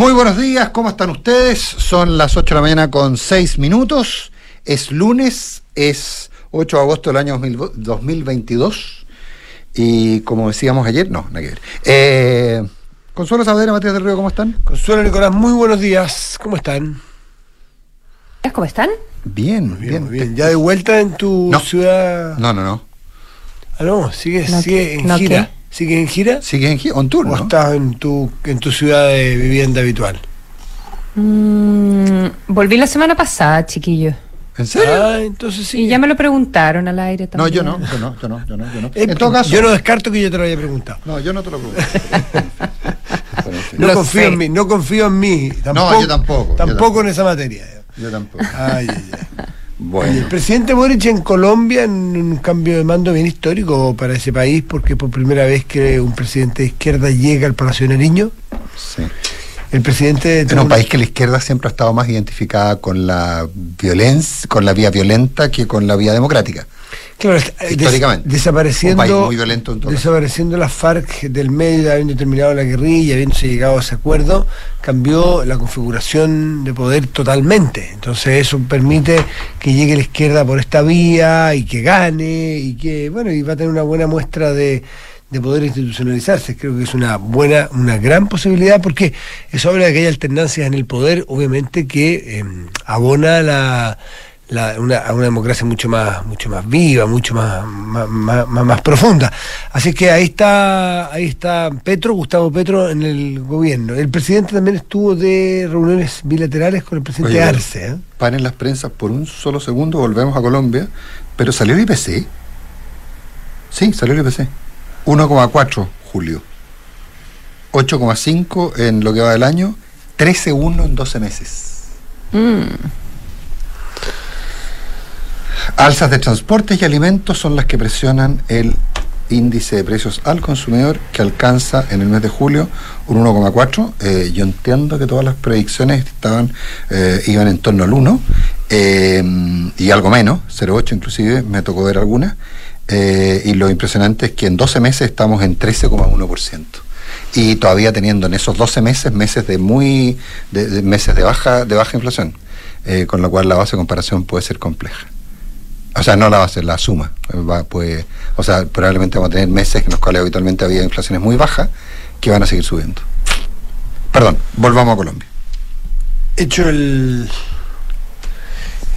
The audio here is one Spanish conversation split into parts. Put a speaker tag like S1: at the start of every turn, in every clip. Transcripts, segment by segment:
S1: Muy buenos días, ¿cómo están ustedes? Son las 8 de la mañana con 6 minutos. Es lunes, es 8 de agosto del año 2022. Y como decíamos ayer, no, nada que ver. Eh, Consuelo Saavedra, Matías del Río, ¿cómo están?
S2: Consuelo Nicolás, muy buenos días. ¿Cómo están?
S3: ¿Cómo están?
S1: Bien,
S2: Muy
S1: bien.
S2: muy bien. ¿Ya de vuelta en tu
S1: No.
S2: ciudad?
S1: No, no, no.
S2: Ah, no, sigue,
S3: No,
S2: sigue en
S3: no,
S2: gira. ¿Sigue en gira?
S1: Sigue en gi- on tour,
S2: ¿O
S1: ¿no?
S2: estás en tu, en tu ciudad de vivienda habitual?
S3: Mm, volví la semana pasada, chiquillo.
S1: ¿En serio?
S2: Ah, entonces sí.
S3: Y ya me lo preguntaron al aire
S1: no,
S3: también.
S1: yo no, yo no, yo no, yo no, yo no.
S2: Eh,
S1: en todo caso.
S2: Yo no descarto que yo te lo haya preguntado.
S1: No, yo no te lo pregunto.
S2: No
S3: Lo
S2: confío
S3: sé.
S2: en mí, no confío en mí.
S1: No, yo tampoco, yo
S2: Tampoco
S1: tampoco.
S2: en esa materia.
S1: Yo tampoco.
S2: Ay, ay, ay.
S1: Bueno.
S2: el presidente Boric en Colombia en un cambio de mando bien histórico para ese país, porque por primera vez que un presidente de izquierda llega al Palacio de Nariño.
S1: Sí.
S2: El presidente
S1: En un país que la izquierda siempre ha estado más identificada con la violencia, con la vía violenta que con la vía democrática.
S2: Claro, eh, des-
S1: Históricamente.
S2: desapareciendo,
S1: Un país muy violento en todo caso.
S2: desapareciendo las FARC del medio, habiendo terminado la guerrilla, habiéndose llegado a ese acuerdo, cambió la configuración de poder totalmente. Entonces eso permite que llegue la izquierda por esta vía y que gane y que, bueno, y va a tener una buena muestra de, de poder institucionalizarse. Creo que es una buena, una gran posibilidad porque eso habla de que hay alternancias en el poder, obviamente que eh, abona la la- una, a una democracia mucho más mucho más viva, mucho más, más, más, más- más profunda. Así que ahí está ahí está Petro, Gustavo Petro en el gobierno. El presidente también estuvo de reuniones bilaterales con el presidente
S1: Oye,
S2: Arce. ¿eh?
S1: Paren las prensas por un solo segundo, volvemos a Colombia, pero salió el IPC. Sí, salió el IPC. 1,4 julio. 8,5 en lo que va del año, 13,1 en 12 meses.
S3: Mm,
S1: Alzas de transportes y alimentos son las que presionan el índice de precios al consumidor que alcanza en el mes de julio un 1,4. Eh, yo entiendo que todas las predicciones estaban eh, iban en torno al 1 eh, y algo menos, 0,8 inclusive, me tocó ver algunas. Eh, y lo impresionante es que en 12 meses estamos en 13,1%. Y todavía teniendo en esos 12 meses meses de muy de, meses de baja de baja inflación, eh, con lo cual la base de comparación puede ser compleja. O sea, no la base, la suma. Va, pues, o sea, probablemente vamos a tener meses en los cuales habitualmente había inflaciones muy bajas que van a seguir subiendo. Perdón, volvamos a Colombia.
S2: Hecho el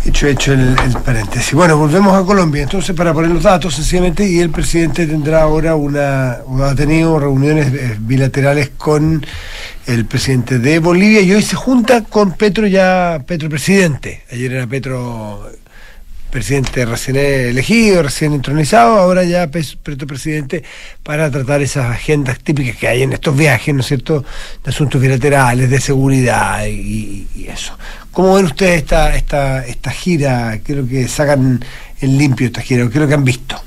S2: hecho hecho el, el paréntesis. Bueno, volvemos a Colombia. Entonces, para poner los datos, sencillamente, y el presidente tendrá ahora una, ha tenido reuniones eh, bilaterales con el presidente de Bolivia y hoy se junta con Petro ya, Petro presidente. Ayer era Petro presidente recién elegido, recién entronizado, ahora ya Petro presidente para tratar esas agendas típicas que hay en estos viajes, ¿no es cierto?, de asuntos bilaterales, de seguridad y, eso. ¿Cómo ven ustedes esta, esta, esta gira? Creo que sacan en limpio esta gira, ¿qué es lo que han visto?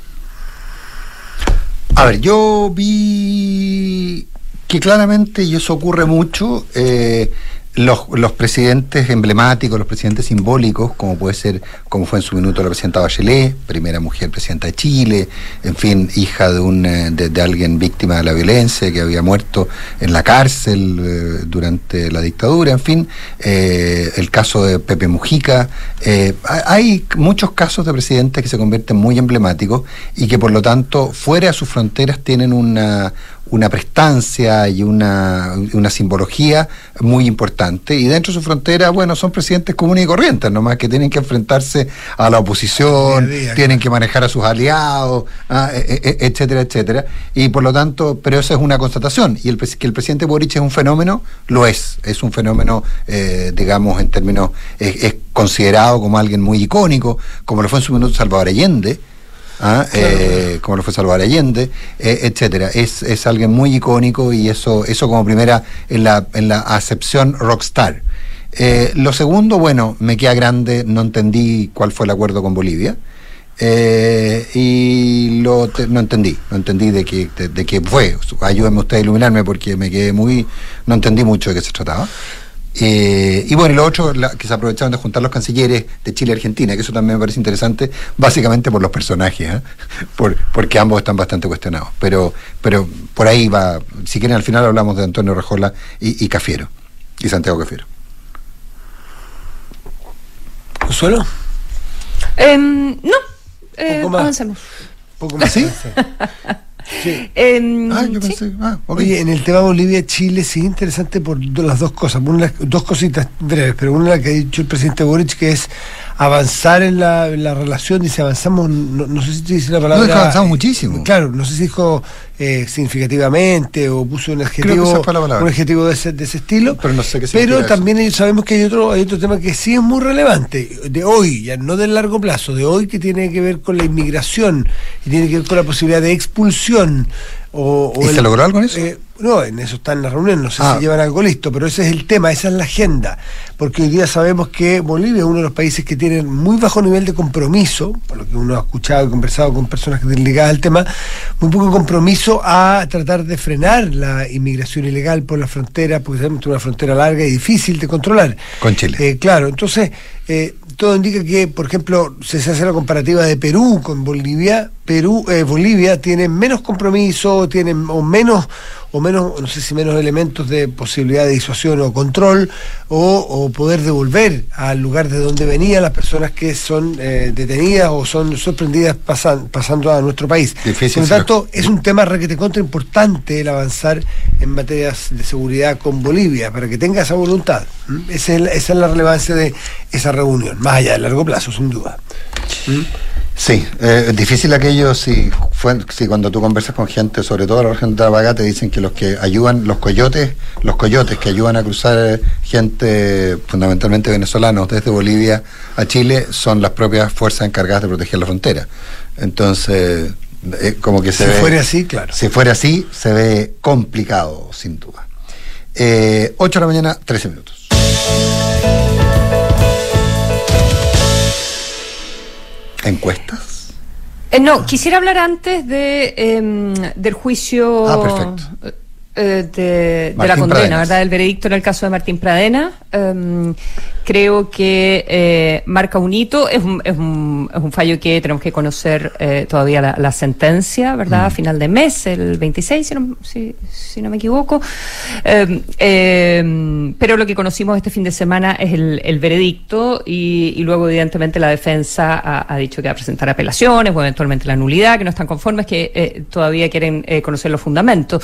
S1: A ver, yo vi que claramente, y eso ocurre mucho, eh, los, los presidentes emblemáticos, los presidentes simbólicos, como puede ser, como fue en su minuto la presidenta Bachelet, primera mujer presidenta de Chile, en fin, hija de, un, eh, de, alguien víctima de la violencia que había muerto en la cárcel eh, durante la dictadura, en fin, eh, el caso de Pepe Mujica. eh, ha- hay muchos casos de presidentes que se convierten muy emblemáticos y que por lo tanto fuera de sus fronteras tienen una, una prestancia y una, una simbología muy importante. Y dentro de su frontera, bueno, son presidentes comunes y corrientes, nomás que tienen que enfrentarse a la oposición,
S2: Día
S1: tienen que manejar a sus aliados, ah, e- e- etcétera, etcétera. Y por lo tanto, pero esa es una constatación. Y el, que el presidente Boric es un fenómeno, lo es. Es un fenómeno, eh, digamos, en términos, es, es considerado como alguien muy icónico, como lo fue en su minuto Salvador Allende. ¿Ah? Eh, como lo fue Salvador Allende, eh, etcétera. Es, es alguien muy icónico y eso, eso como primera en la, en la acepción rockstar. Eh, lo segundo, bueno, me queda grande, no entendí cuál fue el acuerdo con Bolivia. Eh, y lo te- no entendí, no entendí de qué, de, de qué fue. Ayúdenme usted a iluminarme porque me quedé muy, no entendí mucho de qué se trataba. Eh, y bueno, y lo otro, la- que se aprovecharon de juntar los cancilleres de Chile y Argentina, que eso también me parece interesante, básicamente por los personajes, ¿eh? por, porque ambos están bastante cuestionados. Pero, pero por ahí va, si quieren al final hablamos de Antonio Rejola y, y Cafiero. y Santiago Cafiero.
S2: ¿Consuelo?
S3: Em, no, eh,
S2: Poco más.
S3: avancemos.
S2: Poco más.
S1: ¿Sí?
S2: Sí.
S3: Em,
S1: Ah, yo
S3: sí.
S1: pensé. Ah.
S2: Oye, en el tema Bolivia-Chile sí interesante por las dos cosas. Una, dos cositas breves, pero una la que ha dicho el presidente Boric, que es avanzar en la, en la relación. Dice, avanzamos, no, no sé si dice la palabra...
S1: No, es que avanzamos muchísimo.
S2: Claro, no sé si dijo eh, significativamente o puso un adjetivo, un adjetivo de ese, de ese estilo.
S1: Pero no sé qué
S2: Pero
S1: eso.
S2: también ellos sabemos que hay otro, hay otro tema que sí es muy relevante, de hoy, ya no del largo plazo, de hoy que tiene que ver con la inmigración y tiene que ver con la posibilidad de expulsión. O, o
S1: ¿Y se logró algo en eso?
S2: eh, no, en eso está en la reunión, no sé
S1: Ah.
S2: si llevan algo listo, pero ese es el tema, esa es la agenda, porque hoy día sabemos que Bolivia es uno de los países que tienen muy bajo nivel de compromiso, por lo que uno ha escuchado y conversado con personas que están ligadas al tema, muy poco compromiso a tratar de frenar la inmigración ilegal por la frontera, porque sabemos que es una frontera larga y difícil de controlar.
S1: Con Chile.
S2: Eh, claro, entonces eh, todo indica que, por ejemplo, si se hace la comparativa de Perú con Bolivia, Perú, eh, Bolivia tiene menos compromiso, tiene o menos, o menos, no sé si menos elementos de posibilidad de disuasión o control, o, o poder devolver al lugar de donde venían las personas que son eh, detenidas o son sorprendidas pasan- pasando a nuestro país.
S1: Difícil
S2: Por lo tanto, es un tema requete contra importante el avanzar en materias de seguridad con Bolivia, para que tenga esa voluntad. Esa es, la, esa es la relevancia de esa reunión, más allá de largo plazo, sin duda.
S1: Sí, eh, difícil aquello si, fue, si cuando tú conversas con gente, sobre todo la región de Tarapacá, te dicen que los que ayudan, los coyotes, los coyotes que ayudan a cruzar gente fundamentalmente venezolanos desde Bolivia a Chile son las propias fuerzas encargadas de proteger la frontera. Entonces, eh, como que se
S2: Si
S1: ve...
S2: fuera así, claro.
S1: Si fuera así, se ve complicado, sin duda. Eh, 8 de la mañana, 13 minutos. ¿Encuestas?
S3: Eh, no, quisiera hablar antes de em, del juicio
S1: Ah, perfecto.
S3: eh, de, de la condena,
S1: Pradenas.
S3: ¿verdad? El veredicto en el caso de Martín Pradena. Creo que eh, marca un hito, es un, es, un, es un fallo que tenemos que conocer eh, todavía la, la sentencia, ¿verdad?
S1: Mm.
S3: A final de mes, el 26, si no, si, si no me equivoco. Em, em, pero lo que conocimos este fin de semana es el, el veredicto y, y luego, evidentemente, la defensa ha, ha dicho que va a presentar apelaciones o eventualmente la nulidad, que no están conformes, que eh, todavía quieren conocer los fundamentos.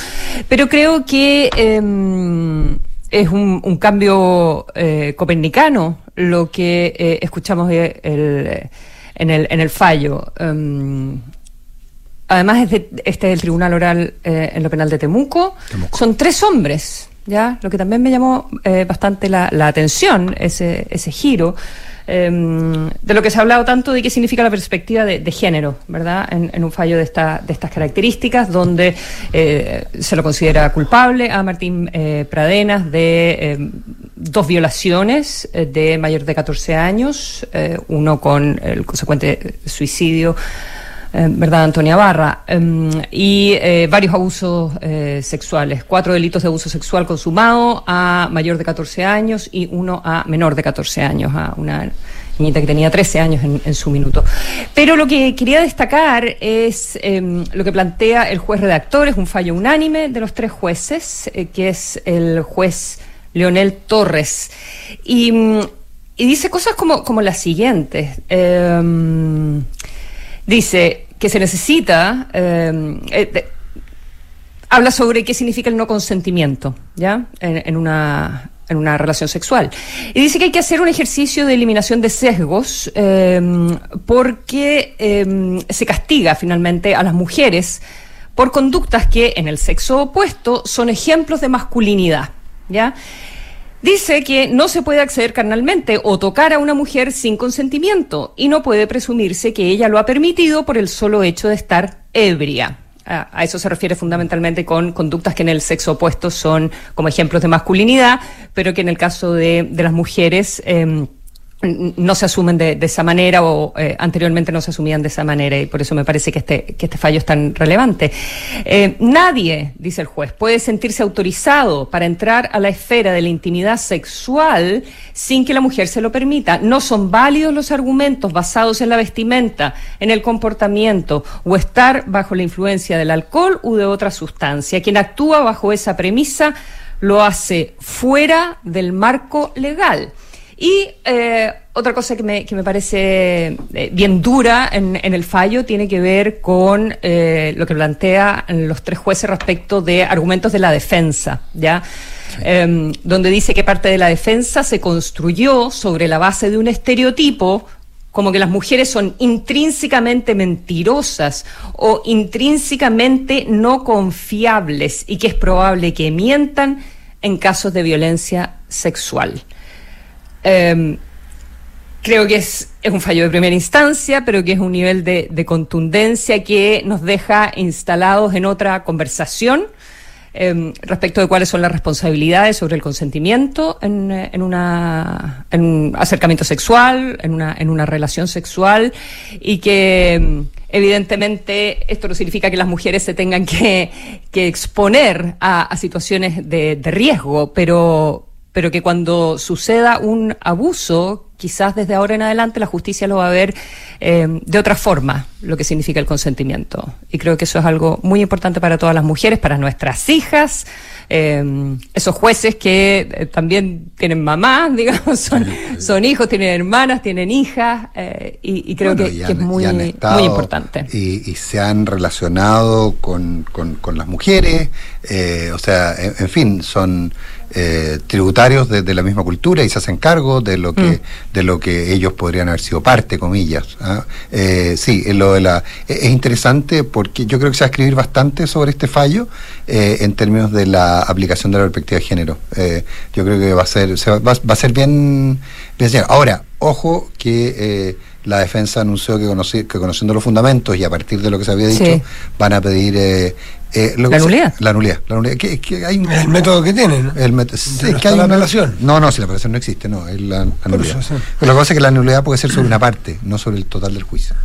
S3: Pero creo que em, es un, un cambio eh, copernicano lo que eh, escuchamos eh, el- en, el, en el fallo. Em, Además, es de- este es el Tribunal Oral eh, en lo Penal de Temuco.
S1: Temuco.
S3: Son tres hombres, ¿ya? Lo que también me llamó bastante la, la atención, ese, ese giro, eh, de lo que se ha hablado tanto de qué significa la perspectiva de, género, ¿verdad? En, un fallo de, esta, de estas características, donde eh, se lo considera culpable a Martín eh, Pradenas de eh, dos violaciones eh, de mayor de 14 años, uno con el consecuente suicidio eh, ¿verdad, Antonia Barra? Em, y eh, varios abusos eh, sexuales, cuatro delitos de abuso sexual consumado a mayor de 14 años y uno a menor de 14 años, a una niñita que tenía 13 años en, su minuto. Pero lo que quería destacar es em, lo que plantea el juez redactor, es un fallo unánime de los tres jueces, que es el juez Leonel Torres. Y, mm, y dice cosas como, como las siguientes. Em, dice que se necesita, eh, eh, habla sobre qué significa el no consentimiento, ¿ya? En, una en una relación sexual. Y dice que hay que hacer un ejercicio de eliminación de sesgos eh, porque eh, se castiga finalmente a las mujeres por conductas que en el sexo opuesto son ejemplos de masculinidad, ¿ya? Dice que no se puede acceder carnalmente o tocar a una mujer sin consentimiento y no puede presumirse que ella lo ha permitido por el solo hecho de estar ebria. A, eso se refiere fundamentalmente con conductas que en el sexo opuesto son como ejemplos de masculinidad, pero que en el caso de, de las mujeres em, no se asumen de, esa manera o eh, anteriormente no se asumían de esa manera y por eso me parece que este, que este fallo es tan relevante. Eh, nadie, dice el juez, puede sentirse autorizado para entrar a la esfera de la intimidad sexual sin que la mujer se lo permita. No son válidos los argumentos basados en la vestimenta, en el comportamiento o estar bajo la influencia del alcohol u de otra sustancia. Quien actúa bajo esa premisa lo hace fuera del marco legal. Y eh, otra cosa que me, que me parece eh, bien dura en, en, el fallo tiene que ver con eh, lo que plantea los tres jueces respecto de argumentos de la defensa, ¿ya? Sí. donde dice que parte de la defensa se construyó sobre la base de un estereotipo como que las mujeres son intrínsecamente mentirosas o intrínsecamente no confiables y que es probable que mientan en casos de violencia sexual. Eh, creo que es, un fallo de primera instancia, pero que es un nivel de, de contundencia que nos deja instalados en otra conversación eh, respecto de cuáles son las responsabilidades sobre el consentimiento en, en un acercamiento sexual, en una, relación sexual, y que evidentemente esto no significa que las mujeres se tengan que, exponer a, situaciones de riesgo, pero pero que cuando suceda un abuso, quizás desde ahora en adelante la justicia lo va a ver eh, de otra forma, lo que significa el consentimiento. Y creo que eso es algo muy importante para todas las mujeres, para nuestras hijas, eh, esos jueces que eh, también tienen mamás, digamos, son, son hijos, tienen hermanas, tienen hijas, eh, y, y, creo bueno, que,
S1: y han,
S3: que, es muy, muy importante.
S1: Y, y, se han relacionado con, con, con las mujeres, o sea, en, en fin, son eh, tributarios de, de, la misma cultura y se hacen cargo de lo que mm. de lo que ellos podrían haber sido parte comillas ¿ah? eh, sí lo de la es interesante porque yo creo que se va a escribir bastante sobre este fallo eh, en términos de la aplicación de la perspectiva de género eh, yo creo que va a ser va, va, va, a ser bien bien ahora ojo que la defensa anunció que, conocí, que, conociendo los fundamentos y a partir de lo que se había dicho, sí. van a pedir eh,
S3: eh, la, nulidad.
S1: la nulidad. La nulidad. Que, que hay un,
S2: el método que tienen. ¿no?
S1: El método.
S2: Sí, es que hay la una, apelación.
S1: No, no, si la apelación no existe, no, es la, la nulidad. Eso, sí. Pero lo que pasa es que la nulidad puede ser sobre una parte, no sobre el total del juicio.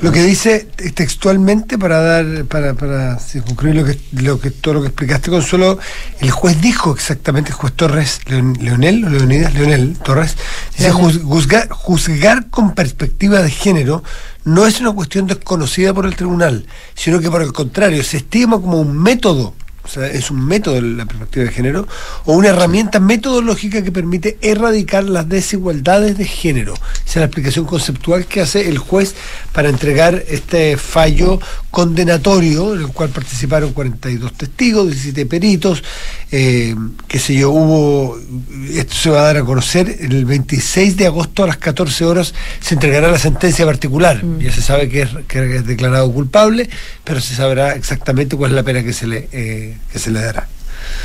S2: Lo que dice textualmente para dar para, para concluir lo que, lo que todo lo que explicaste Consuelo, el juez dijo exactamente, el juez Torres Leon, Leonel o Leonidas Leonel Torres, dice juzgar, juzgar con perspectiva de género no es una cuestión desconocida por el tribunal, sino que por el contrario se estima como un método o sea, es un método de la perspectiva de género, o una herramienta metodológica que permite erradicar las desigualdades de género. Esa es la explicación conceptual que hace el juez para entregar este fallo condenatorio, en el cual participaron 42 testigos, 17 peritos, eh, qué sé yo, hubo, esto se va a dar a conocer, el 26 de agosto a las 14 horas se entregará la sentencia particular. Mm. Ya se sabe que es, que es declarado culpable, pero se sabrá exactamente cuál es la pena que se le... Eh, que se le dará.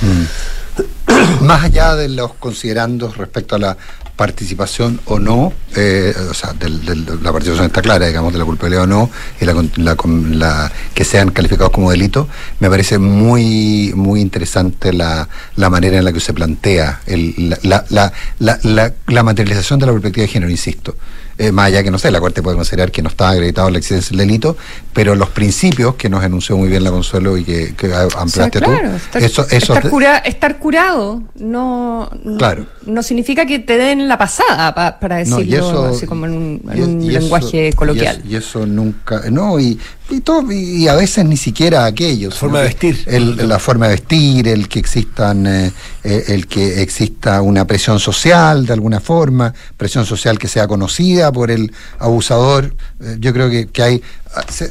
S1: Mm. Más allá de los considerandos respecto a la participación o no, eh, o sea, del, del, la participación está clara, digamos, de la culpabilidad o no, y la, la, la, que sean calificados como delito, me parece muy muy interesante la, la manera en la que se plantea el, la, la, la, la materialización de la perspectiva de género, insisto eh, más allá que no sé, la Corte puede considerar que no estaba acreditado la existencia del delito, pero los principios que nos enunció muy bien la Consuelo y que, que ampliaste o sea, claro, tú,
S3: estar, eso, eso estar, cura, estar, curado no,
S1: claro.
S3: no significa que te den la pasada pa, para decirlo no, eso, así como en un, en un y lenguaje
S1: eso,
S3: coloquial.
S1: Y eso, y eso, nunca, no, y, y, todo, y a veces ni siquiera aquello.
S2: La forma de vestir.
S1: El, la forma de vestir, el que existan, eh, el que exista una presión social de alguna forma, presión social que sea conocida por el abusador. Eh, yo creo que, que hay,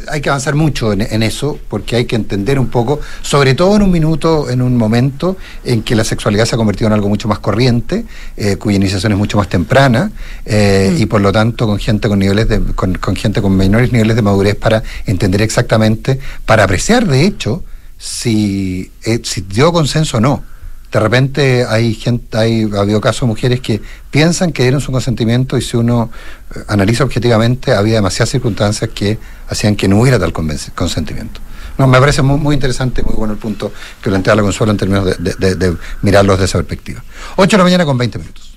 S1: hay que avanzar mucho en, en, eso, porque hay que entender un poco, sobre todo en un minuto, en un momento en que la sexualidad se ha convertido en algo mucho más corriente, eh, cuya iniciación es mucho más temprana, eh, mm. y por lo tanto con gente con niveles de, con, con gente con menores niveles de madurez para entender exactamente, para apreciar de hecho si, eh, si dio consenso o no de repente hay gente, hay, ha habido casos de mujeres que piensan que dieron su consentimiento y si uno eh, analiza objetivamente, había demasiadas circunstancias que hacían que no hubiera tal consentimiento. No, me parece muy, muy, interesante, muy bueno el punto que plantea la Consuelo en términos de, de, de, de mirarlos de esa perspectiva. 8 de la mañana con 20 minutos.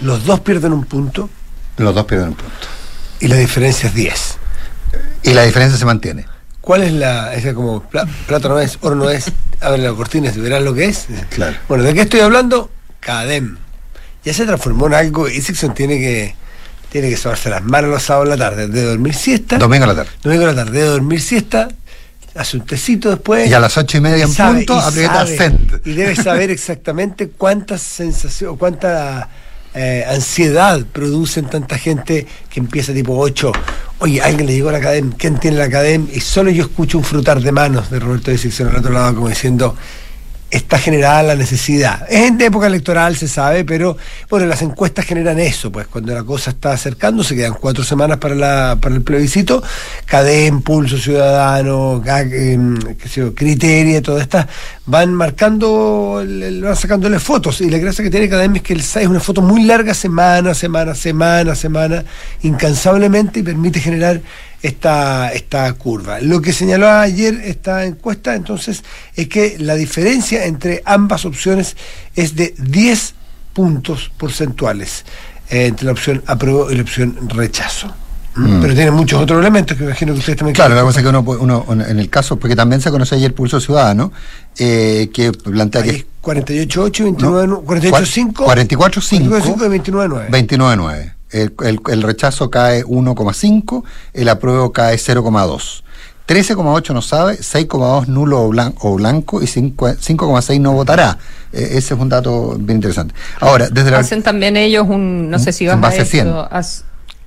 S2: Los dos pierden un punto.
S1: Los dos pierden un punto.
S2: Y la diferencia es 10.
S1: Y la diferencia se mantiene.
S2: ¿Cuál es la.? Es como, plata no es, oro no es, abre la cortina y verás lo que es.
S1: Claro.
S2: Bueno, ¿de qué estoy hablando? Cadem. Ya se transformó en algo. Isixon tiene que tiene que sobarse las manos los sábados en la tarde, de dormir siesta.
S1: Domingo a la tarde.
S2: Domingo a la tarde, de dormir siesta. hace un tecito después.
S1: Y a las ocho y media en punto aprieta send.
S2: Y debe saber exactamente cuántas sensaciones, cuánta eh, ansiedad producen tanta gente que empieza tipo 8. Oye, alguien le llegó a la academia, ¿quién tiene la academia? Y solo yo escucho un frutar de manos de Roberto de Sicción al otro lado, como diciendo, está generada la necesidad. Es en época electoral, se sabe, pero bueno, las encuestas generan eso, pues cuando la cosa está acercándose, quedan cuatro semanas para, la, para el plebiscito, CADEM, Pulso Ciudadano, eh, Criteria, todas estas, van marcando, van sacándole fotos, y la gracia que tiene CADEM es que es una foto muy larga, semana, semana, semana, semana, incansablemente, y permite generar esta, esta curva. Lo que señaló ayer esta encuesta, entonces, es que la diferencia entre ambas opciones es de 10 puntos porcentuales eh, entre la opción apruebo y la opción rechazo. ¿Mm? Mm. Pero tiene muchos otros elementos que imagino que ustedes también.
S1: Claro, la cosa es que uno, en el caso, porque también se conoce ayer pulso ciudadano, eh, que plantea que.
S2: 48.8, 29.5. 48.5.
S1: 44.5
S2: y 29.9.
S1: 29.9 el, rechazo cae 1,5, el apruebo cae 0,2. 13,8 no sabe, 6,2 nulo o, blanco, y 5,6 no votará. E, ese es un dato bien interesante. Ahora, desde la...
S3: Hacen también ellos un, no sé si vas
S1: a,
S3: eso,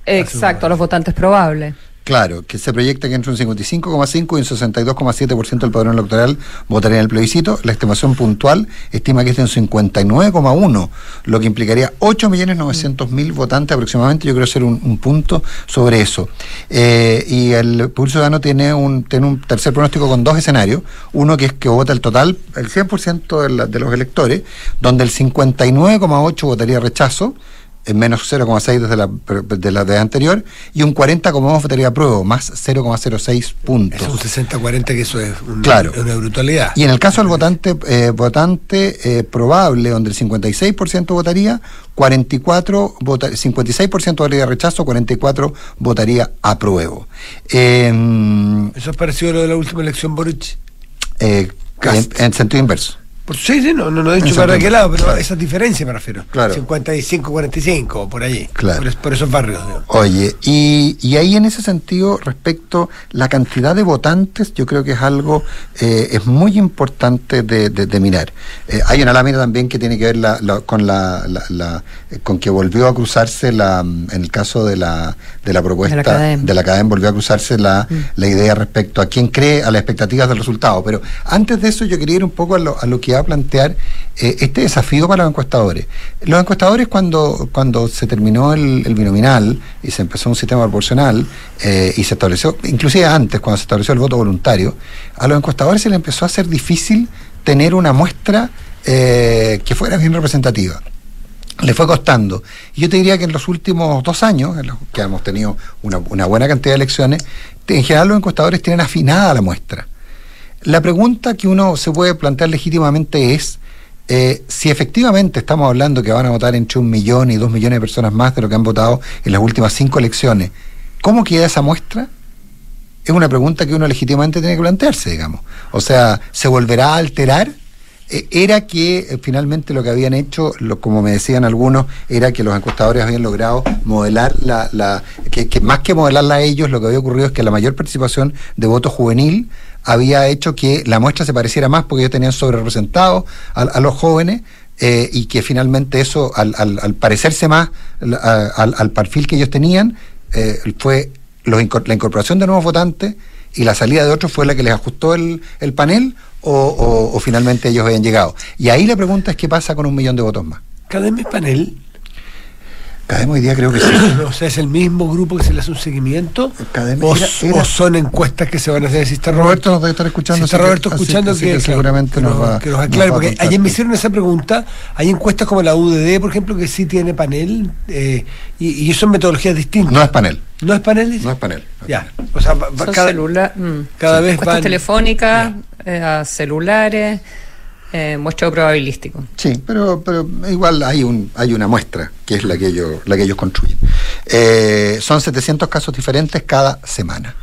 S3: exacto, a los votantes probables.
S1: Claro, que se proyecta que entre un 55,5 y un 62,7% del padrón electoral votaría en el plebiscito. La estimación puntual estima que es de un 59,1, lo que implicaría 8.900.000 votantes aproximadamente. Yo creo ser un, un punto sobre eso. Eh, y el Pulso Ciudadano tiene un, tiene un tercer pronóstico con dos escenarios. Uno que es que vota el total, el 100% de, de los electores, donde el 59,8 votaría rechazo en menos 0,6 desde la, de la de anterior, y un 40,2 votaría prueba, más 0,06 puntos. Es
S2: un 60-40 que eso es
S1: claro.
S2: una brutalidad.
S1: Y en el caso del votante eh, votante eh, probable, donde el 56% votaría, 44 vota, 56% votaría rechazo, 44 votaría apruebo.
S2: Eh, ¿Eso es parecido a lo de la última elección Boric?
S1: Eh, en sentido inverso.
S2: Sí, sí, no, no, he dicho para qué lado, pero esa diferencia me refiero.
S1: Claro.
S2: 55, 45, por allí.
S1: Claro.
S2: Por, esos barrios.
S1: Oye, y, y, ahí en ese sentido, respecto la cantidad de votantes, yo creo que es algo, eh, es muy importante de, de, mirar. Eh, hay una lámina también que tiene que ver la, con la, la, eh, con que volvió a cruzarse la, en el caso de la, de la propuesta de la cadena, volvió a cruzarse la, mm. la idea respecto a quién cree a las expectativas del resultado. Pero antes de eso, yo quería ir un poco a lo, a lo que ha plantear eh, este desafío para los encuestadores. Los encuestadores cuando, cuando se terminó el, binominal y se empezó un sistema proporcional eh, y se estableció, inclusive antes, cuando se estableció el voto voluntario, a los encuestadores se les empezó a hacer difícil tener una muestra eh, que fuera bien representativa le fue costando. Yo te diría que en los últimos dos años, en los que hemos tenido una, buena cantidad de elecciones, en general los encuestadores tienen afinada la muestra. La pregunta que uno se puede plantear legítimamente es eh, si efectivamente estamos hablando que van a votar entre un millón y dos millones de personas más de lo que han votado en las últimas cinco elecciones, ¿cómo queda esa muestra? Es una pregunta que uno legítimamente tiene que plantearse, digamos. O sea, ¿se volverá a alterar? Eh, era que eh, finalmente lo que habían hecho, como me decían algunos, era que los encuestadores habían logrado modelar la, la que, que, más que modelarla a ellos, lo que había ocurrido es que la mayor participación de voto juvenil había hecho que la muestra se pareciera más porque ellos tenían sobre representados a, los jóvenes eh, y que finalmente eso, al, parecerse más al, perfil que ellos tenían, eh, fue la incorporación de nuevos votantes y la salida de otros fue la que les ajustó el, el panel o, o, finalmente ellos habían llegado. Y ahí la pregunta es qué pasa con un millón de votos más.
S2: Cada mes panel
S1: Academia hoy día creo que sí.
S2: o sea, es el mismo grupo que se le hace un seguimiento. o, son encuestas que se van a hacer. Si está
S1: Roberto, nos debe estar escuchando.
S2: Si está Roberto escuchando, que,
S1: seguramente nos, va.
S2: Que nos aclare, porque ayer me hicieron esa pregunta. Hay encuestas como la UDD, por ejemplo, que sí tiene panel. Eh, y, y son metodologías distintas.
S1: No es panel.
S2: ¿No es panel?
S1: No es panel.
S2: ya. O sea,
S3: cada, celular, mm.
S2: cada vez
S3: van. telefónicas, eh, a celulares eh, muestreo probabilístico.
S1: Sí, pero, pero igual hay, un, hay una muestra, que es la que ellos, la que ellos construyen. Eh, son 700 casos diferentes cada semana.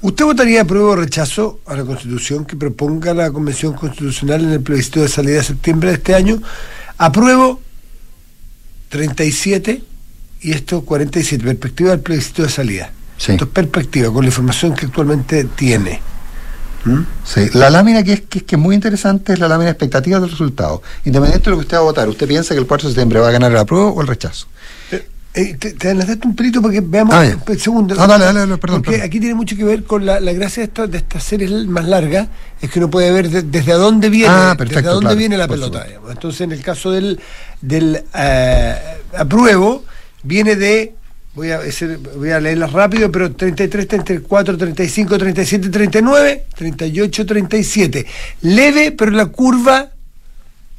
S2: ¿Usted votaría apruebo o rechazo a la Constitución que proponga la Convención Constitucional en el plebiscito de salida de septiembre de este año? Apruebo 37 y esto 47, perspectiva del plebiscito de salida.
S1: Sí.
S2: Esto es perspectiva, con la información que actualmente tiene.
S1: ¿Mm? Sí, la lámina que es, que, es muy interesante es la lámina expectativa del resultado. Independiente de lo que usted va a votar, ¿usted piensa que el 4 de septiembre va a ganar el apruebo o el rechazo?
S2: Eh, eh te, te un pelito para que veamos
S1: ah,
S2: un segundo.
S1: No, dale, dale, perdón.
S2: Porque aquí tiene mucho que ver con la, la gracia de, esta, de estas series más largas, es que uno puede ver desde dónde viene,
S1: ah, desde
S2: dónde viene la pelota. Entonces, en el caso del, del eh, apruebo, viene de voy a, voy a leerlas rápido, pero 33, 34, 35, 37, 39, 38, 37. Leve, pero la curva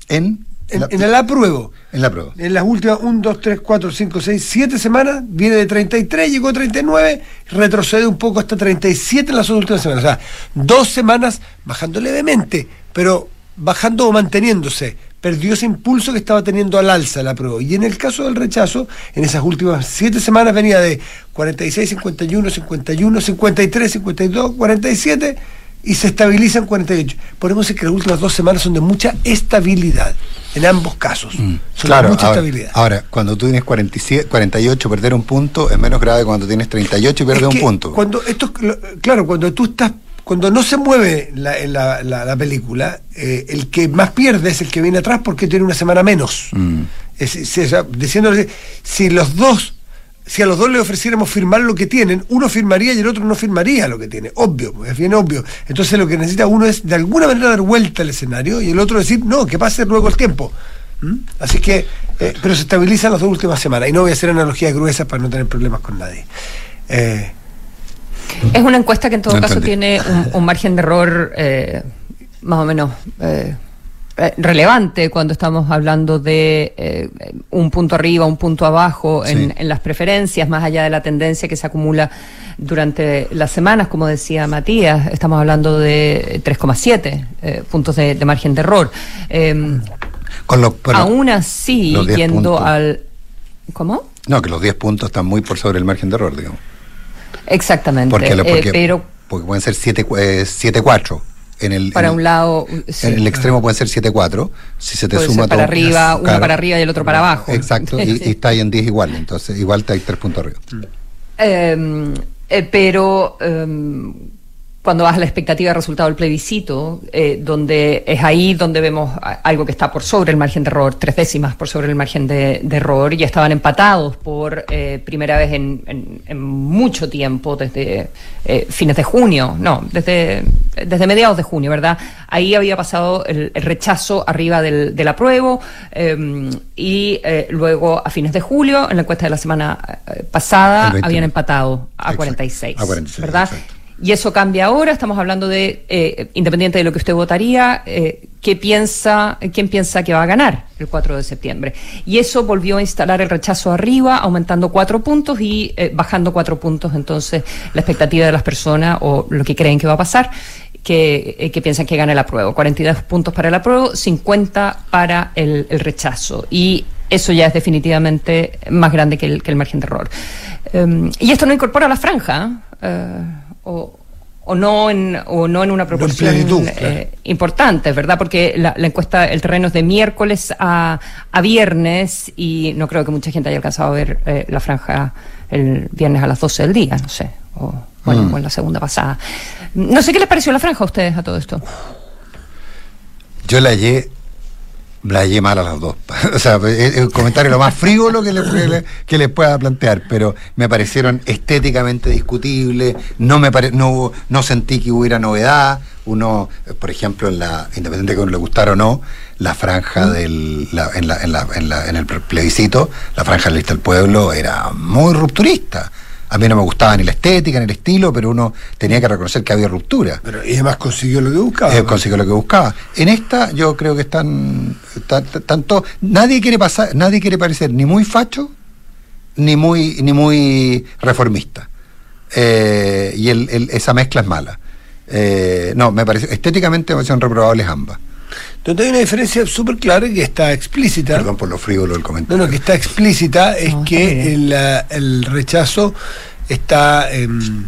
S1: en,
S2: en, en el apruebo.
S1: En la prueba.
S2: En las últimas 1, 2, 3, 4, 5, 6, 7 semanas, viene de 33, llegó a 39, retrocede un poco hasta 37 en las últimas semanas. O sea, dos semanas bajando levemente, pero bajando o manteniéndose perdió ese impulso que estaba teniendo al alza la prueba. Y en el caso del rechazo, en esas últimas siete semanas venía de 46, 51, 51, 53, 52, 47 y se estabiliza en 48. Podemos decir que las últimas dos semanas son de mucha estabilidad, en ambos casos. Mm,
S1: son de mucha estabilidad. Ahora, cuando tú tienes 47, 48, perder un punto es menos grave cuando tienes 38 y perder un punto.
S2: Cuando esto, claro, cuando tú estás cuando no se mueve la, la, la, película, eh, el que más pierde es el que viene atrás porque tiene una semana menos. Mm. diciéndole, si los dos, si a los dos le ofreciéramos firmar lo que tienen, uno firmaría y el otro no firmaría lo que tiene. Obvio, es bien obvio. Entonces lo que necesita uno es de alguna manera dar vuelta al escenario y el otro decir, no, que pase luego el tiempo. ¿Mm? Así que, eh, pero se estabilizan las dos últimas semanas. Y no voy a hacer analogías gruesas para no tener problemas con nadie. Eh,
S3: es una encuesta que en todo caso tiene un, margen de error eh, más o menos eh, eh, relevante cuando estamos hablando de un punto arriba, un punto abajo en, las preferencias, más allá de la tendencia que se acumula durante las semanas, como decía Matías, estamos hablando de 3,7 puntos de, margen de error. Em, aún así, yendo al... ¿Cómo?
S1: No, que los 10 puntos están muy por sobre el margen de error, digamos.
S3: Exactamente.
S1: Porque, eh, pero, porque pueden ser 7-4. Eh, en el,
S3: para un lado
S1: en el extremo pueden ser 7-4 si se te suma
S3: para arriba uno para arriba y el otro para abajo
S1: exacto y, está ahí en 10 igual entonces igual te hay 3 puntos arriba
S3: em, eh, pero em, cuando vas a la expectativa de resultado del plebiscito, eh, donde es ahí donde vemos algo que está por sobre el margen de error, tres décimas por sobre el margen de, error, y estaban empatados por eh, primera vez en, mucho tiempo, desde eh, fines de junio, no, desde, desde mediados de junio, ¿verdad? Ahí había pasado el, rechazo arriba del, del apruebo, em, y luego a fines de julio, en la encuesta de la semana pasada, habían empatado a 46, a 46, ¿verdad? Y eso cambia ahora, estamos hablando de, eh, independiente de lo que usted votaría, eh, ¿qué piensa, quién piensa que va a ganar el 4 de septiembre. Y eso volvió a instalar el rechazo arriba, aumentando cuatro puntos y eh, bajando cuatro puntos, entonces, la expectativa de las personas o lo que creen que va a pasar. Que, que piensan que gana el apruebo. 42 puntos para el apruebo, 50 para el, rechazo. Y eso ya es definitivamente más grande que el, que el margen de error. Em, y esto no incorpora la franja o, no en, o no en una proporción eh, importante, ¿verdad? Porque la, encuesta, el terreno es de miércoles a, a, viernes y no creo que mucha gente haya alcanzado a ver eh, la franja el viernes a las 12 del día, no sé, o, bueno, mm. en la segunda pasada. No sé qué les pareció la franja a ustedes a todo esto.
S1: Yo la hallé Blayé mal a las dos. o sea, es el comentario lo más frívolo que les, que les pueda plantear, pero me parecieron estéticamente discutibles, no me pare, no, no sentí que hubiera novedad. Uno, por ejemplo, en la, independiente de que uno le gustara o no, la franja mm. del, en, la, en, la, en, la, en el plebiscito, la franja de la lista del pueblo era muy rupturista. A mí no me gustaba ni la estética ni el estilo, pero uno tenía que reconocer que había ruptura.
S2: Pero y además consiguió lo que buscaba.
S1: Eh, consiguió lo que buscaba. En esta yo creo que están, tanto nadie quiere pasar, nadie quiere parecer ni muy facho ni muy ni muy reformista. Eh, y el, esa mezcla es mala. Eh, no, me parece estéticamente me parecen reprobables ambas.
S2: Donde hay una diferencia súper clara y que está explícita.
S1: Perdón por lo frívolo del comentario.
S2: No, no, que está explícita es que el, rechazo está em,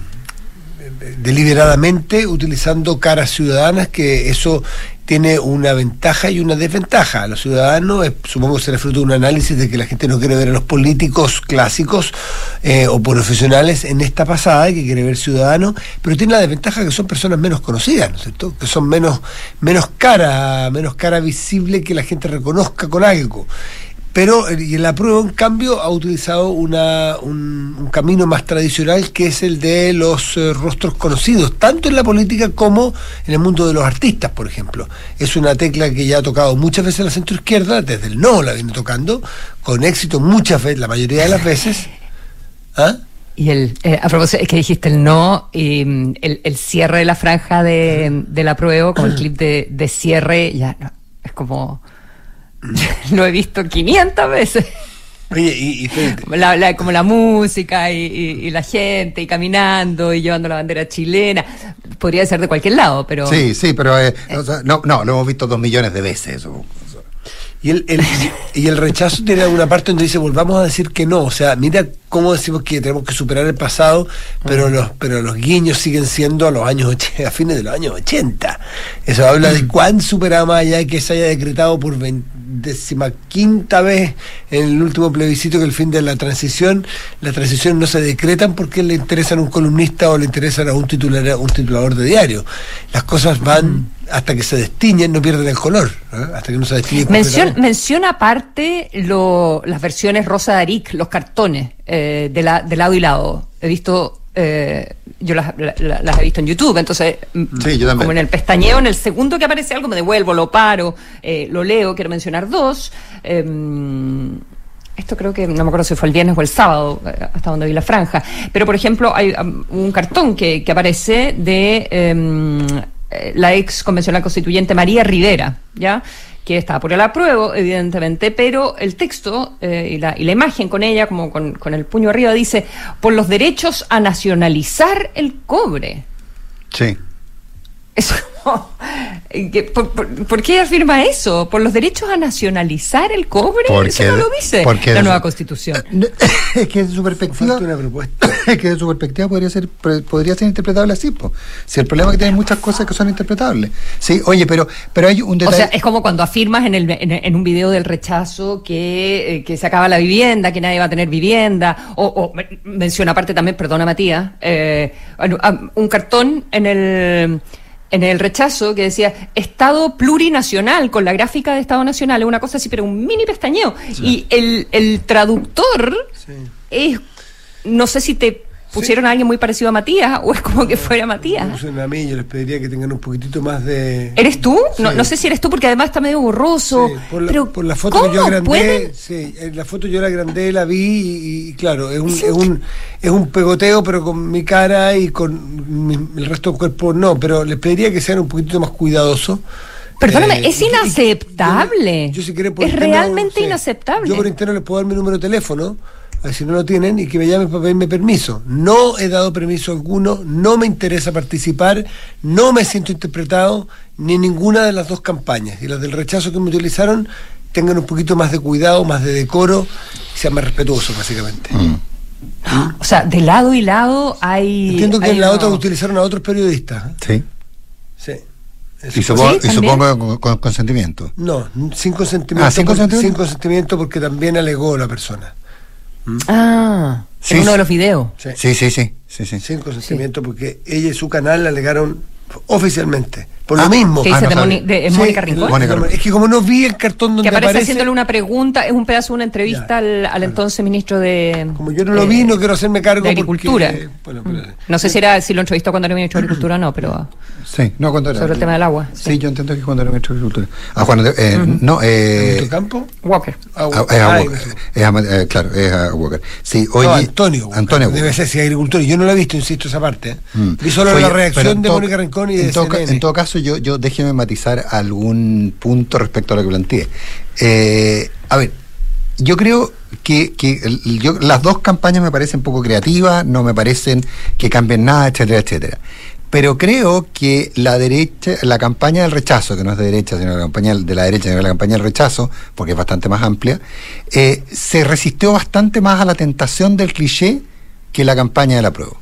S2: deliberadamente utilizando caras ciudadanas, que eso tiene una ventaja y una desventaja. Los ciudadanos, eh, supongo que será fruto de un análisis de que la gente no quiere ver a los políticos clásicos eh, o profesionales en esta pasada que quiere ver ciudadanos, pero tiene la desventaja que son personas menos conocidas, ¿no es cierto? Que son menos, menos cara, menos cara visible que la gente reconozca con algo. Pero eh, y la prueba, en cambio, ha utilizado una, un, un, camino más tradicional que es el de los eh, rostros conocidos, tanto en la política como en el mundo de los artistas, por ejemplo. Es una tecla que ya ha tocado muchas veces la centroizquierda, desde el no la viene tocando, con éxito muchas veces, la mayoría de las veces.
S3: ¿Ah? Y el, eh, a propósito, es que dijiste el no, y mm, el, el cierre de la franja de, de la prueba, con el clip de, de cierre, ya no, es como lo he visto 500 veces.
S2: Oye, y, y
S3: la, la, como la música y, y, y, la gente y caminando y llevando la bandera chilena. Podría ser de cualquier lado, pero...
S1: Sí, sí, pero eh, o sea, no, no, lo hemos visto dos millones de veces. O,
S2: y el, el, y el rechazo tiene alguna parte donde dice volvamos a decir que no. O sea, mira cómo decimos que tenemos que superar el pasado, pero los, pero los guiños siguen siendo a los años a fines de los años 80. Eso habla de cuán superada más allá de que se haya decretado por quinta vez en el último plebiscito que el fin de la transición, la transición no se decretan porque le interesan a un columnista o le interesan a un titular, un titulador de diario. Las cosas van hasta que se destiñen, no pierden el color, ¿eh? hasta que no se destiñen.
S3: Mencion, menciona aparte lo, las versiones Rosa de Aric, los cartones eh, de, la, de lado y lado. He visto eh, yo las, las, las, he visto en YouTube, entonces,
S1: sí, yo
S3: como en el pestañeo, en el segundo que aparece algo, me devuelvo, lo paro, eh, lo leo, quiero mencionar dos. Eh, esto creo que, no me acuerdo si fue el viernes o el sábado, hasta donde vi la franja, pero por ejemplo, hay um, un cartón que, que aparece de em, la ex convencional constituyente María Rivera, ¿ya? que está por el apruebo, evidentemente, pero el texto eh, y, la, y, la, imagen con ella, como con, con, el puño arriba, dice, por los derechos a nacionalizar el cobre.
S1: Sí.
S3: Eso, ¿por, por, por, qué afirma eso? ¿Por los derechos a nacionalizar el cobre?
S1: Porque,
S3: eso no lo dice
S1: porque
S3: la nueva constitución.
S1: Es que de su perspectiva,
S2: una propuesta.
S1: es que de su perspectiva podría ser podría ser interpretable así, po. Si el problema es que tiene muchas cosas que son interpretables. Sí, oye, pero pero hay un detalle.
S3: O sea, es como cuando afirmas en, el, en, en un video del rechazo que, eh, que se acaba la vivienda, que nadie va a tener vivienda, o, o menciona aparte también, perdona Matías, eh, un cartón en el en el rechazo que decía Estado plurinacional, con la gráfica de Estado Nacional, es una cosa así, pero un mini pestañeo. Sí. Y el, el traductor sí. es, no sé si te pusieron sí. a alguien muy parecido a Matías o es como que fuera Matías.
S2: No, a mí, yo les pediría que tengan un poquitito más de.
S3: ¿Eres tú? No, no sé si eres tú porque además está medio borroso.
S2: Por la,
S3: pero
S2: por, la, foto que yo agrandé, ¿pueden? sí, en la foto yo la agrandé, la vi y, y claro, es un, es un, es un pegoteo, pero con mi cara y con mi, el resto del cuerpo no, pero les pediría que sean un poquito más cuidadosos.
S3: Perdóname, eh, es inaceptable.
S2: Yo, yo, si quiere,
S3: es interno, realmente sí, inaceptable.
S2: Yo por interno les puedo dar mi número de teléfono a ver si no lo tienen, y que me llamen para pedirme permiso. No he dado permiso alguno, no me interesa participar, no me siento interpretado ni en ninguna de las dos campañas. Y las del rechazo que me utilizaron tengan un poquito más de cuidado, más de decoro, y sean más respetuosos, básicamente. Mm.
S3: ¿Mm? O sea, de lado y lado hay.
S2: Entiendo que
S3: hay
S2: en la
S3: no...
S2: otra utilizaron a otros periodistas.
S1: ¿eh?
S2: Sí.
S1: Sí. Y supongo, ¿Sí? y supongo con, con, consentimiento.
S2: No, sin consentimiento.
S1: Ah, sin consentimiento.
S2: Sin consentimiento porque también alegó la persona.
S3: ¿Mm? Ah, sí, en uno de los videos.
S1: Sí, sí, sí. sí, sí, sí.
S2: Sin consentimiento porque ella y su canal alegaron oficialmente. Por ah, lo mismo.
S3: ¿Qué dice ah, no de, de, de Mónica Rincón?
S2: Mónica Rincón. Es que como no vi el cartón donde
S3: que aparece,
S2: aparece
S3: haciéndole una pregunta, es un pedazo de una entrevista al, al, entonces ministro de.
S2: Como yo no lo vi, no quiero hacerme cargo.
S3: De Agricultura. Porque, bueno, pero, no sé si era si lo entrevistó cuando era ministro de Agricultura o no, pero.
S1: Sí, no, cuando era.
S3: Sobre el tema del agua.
S1: Sí, sí yo entiendo que cuando era ministro de Agricultura. Ah, Juan, eh, uh -huh. no. Eh,
S2: campo?
S3: Walker.
S1: Ah, es a Walker. Es a, eh, claro, es a Walker. Sí, oye.
S2: No, Antonio. Walker.
S1: Antonio Walker.
S2: Debe ser si agricultor. Yo no lo he visto, insisto, esa parte. Mm. Vi solo oye, la reacción de Mónica Rincón y de
S1: en todo, en todo caso, yo, yo déjeme matizar algún punto respecto a lo que planteé. Eh, a ver, yo creo que, que yo, las dos campañas me parecen poco creativas, no me parecen que cambien nada, etcétera, etcétera. Pero creo que la derecha, la campaña del rechazo, que no es de derecha, sino la campaña de la derecha, sino la campaña del rechazo, porque es bastante más amplia, eh, se resistió bastante más a la tentación del cliché que la campaña del apruebo.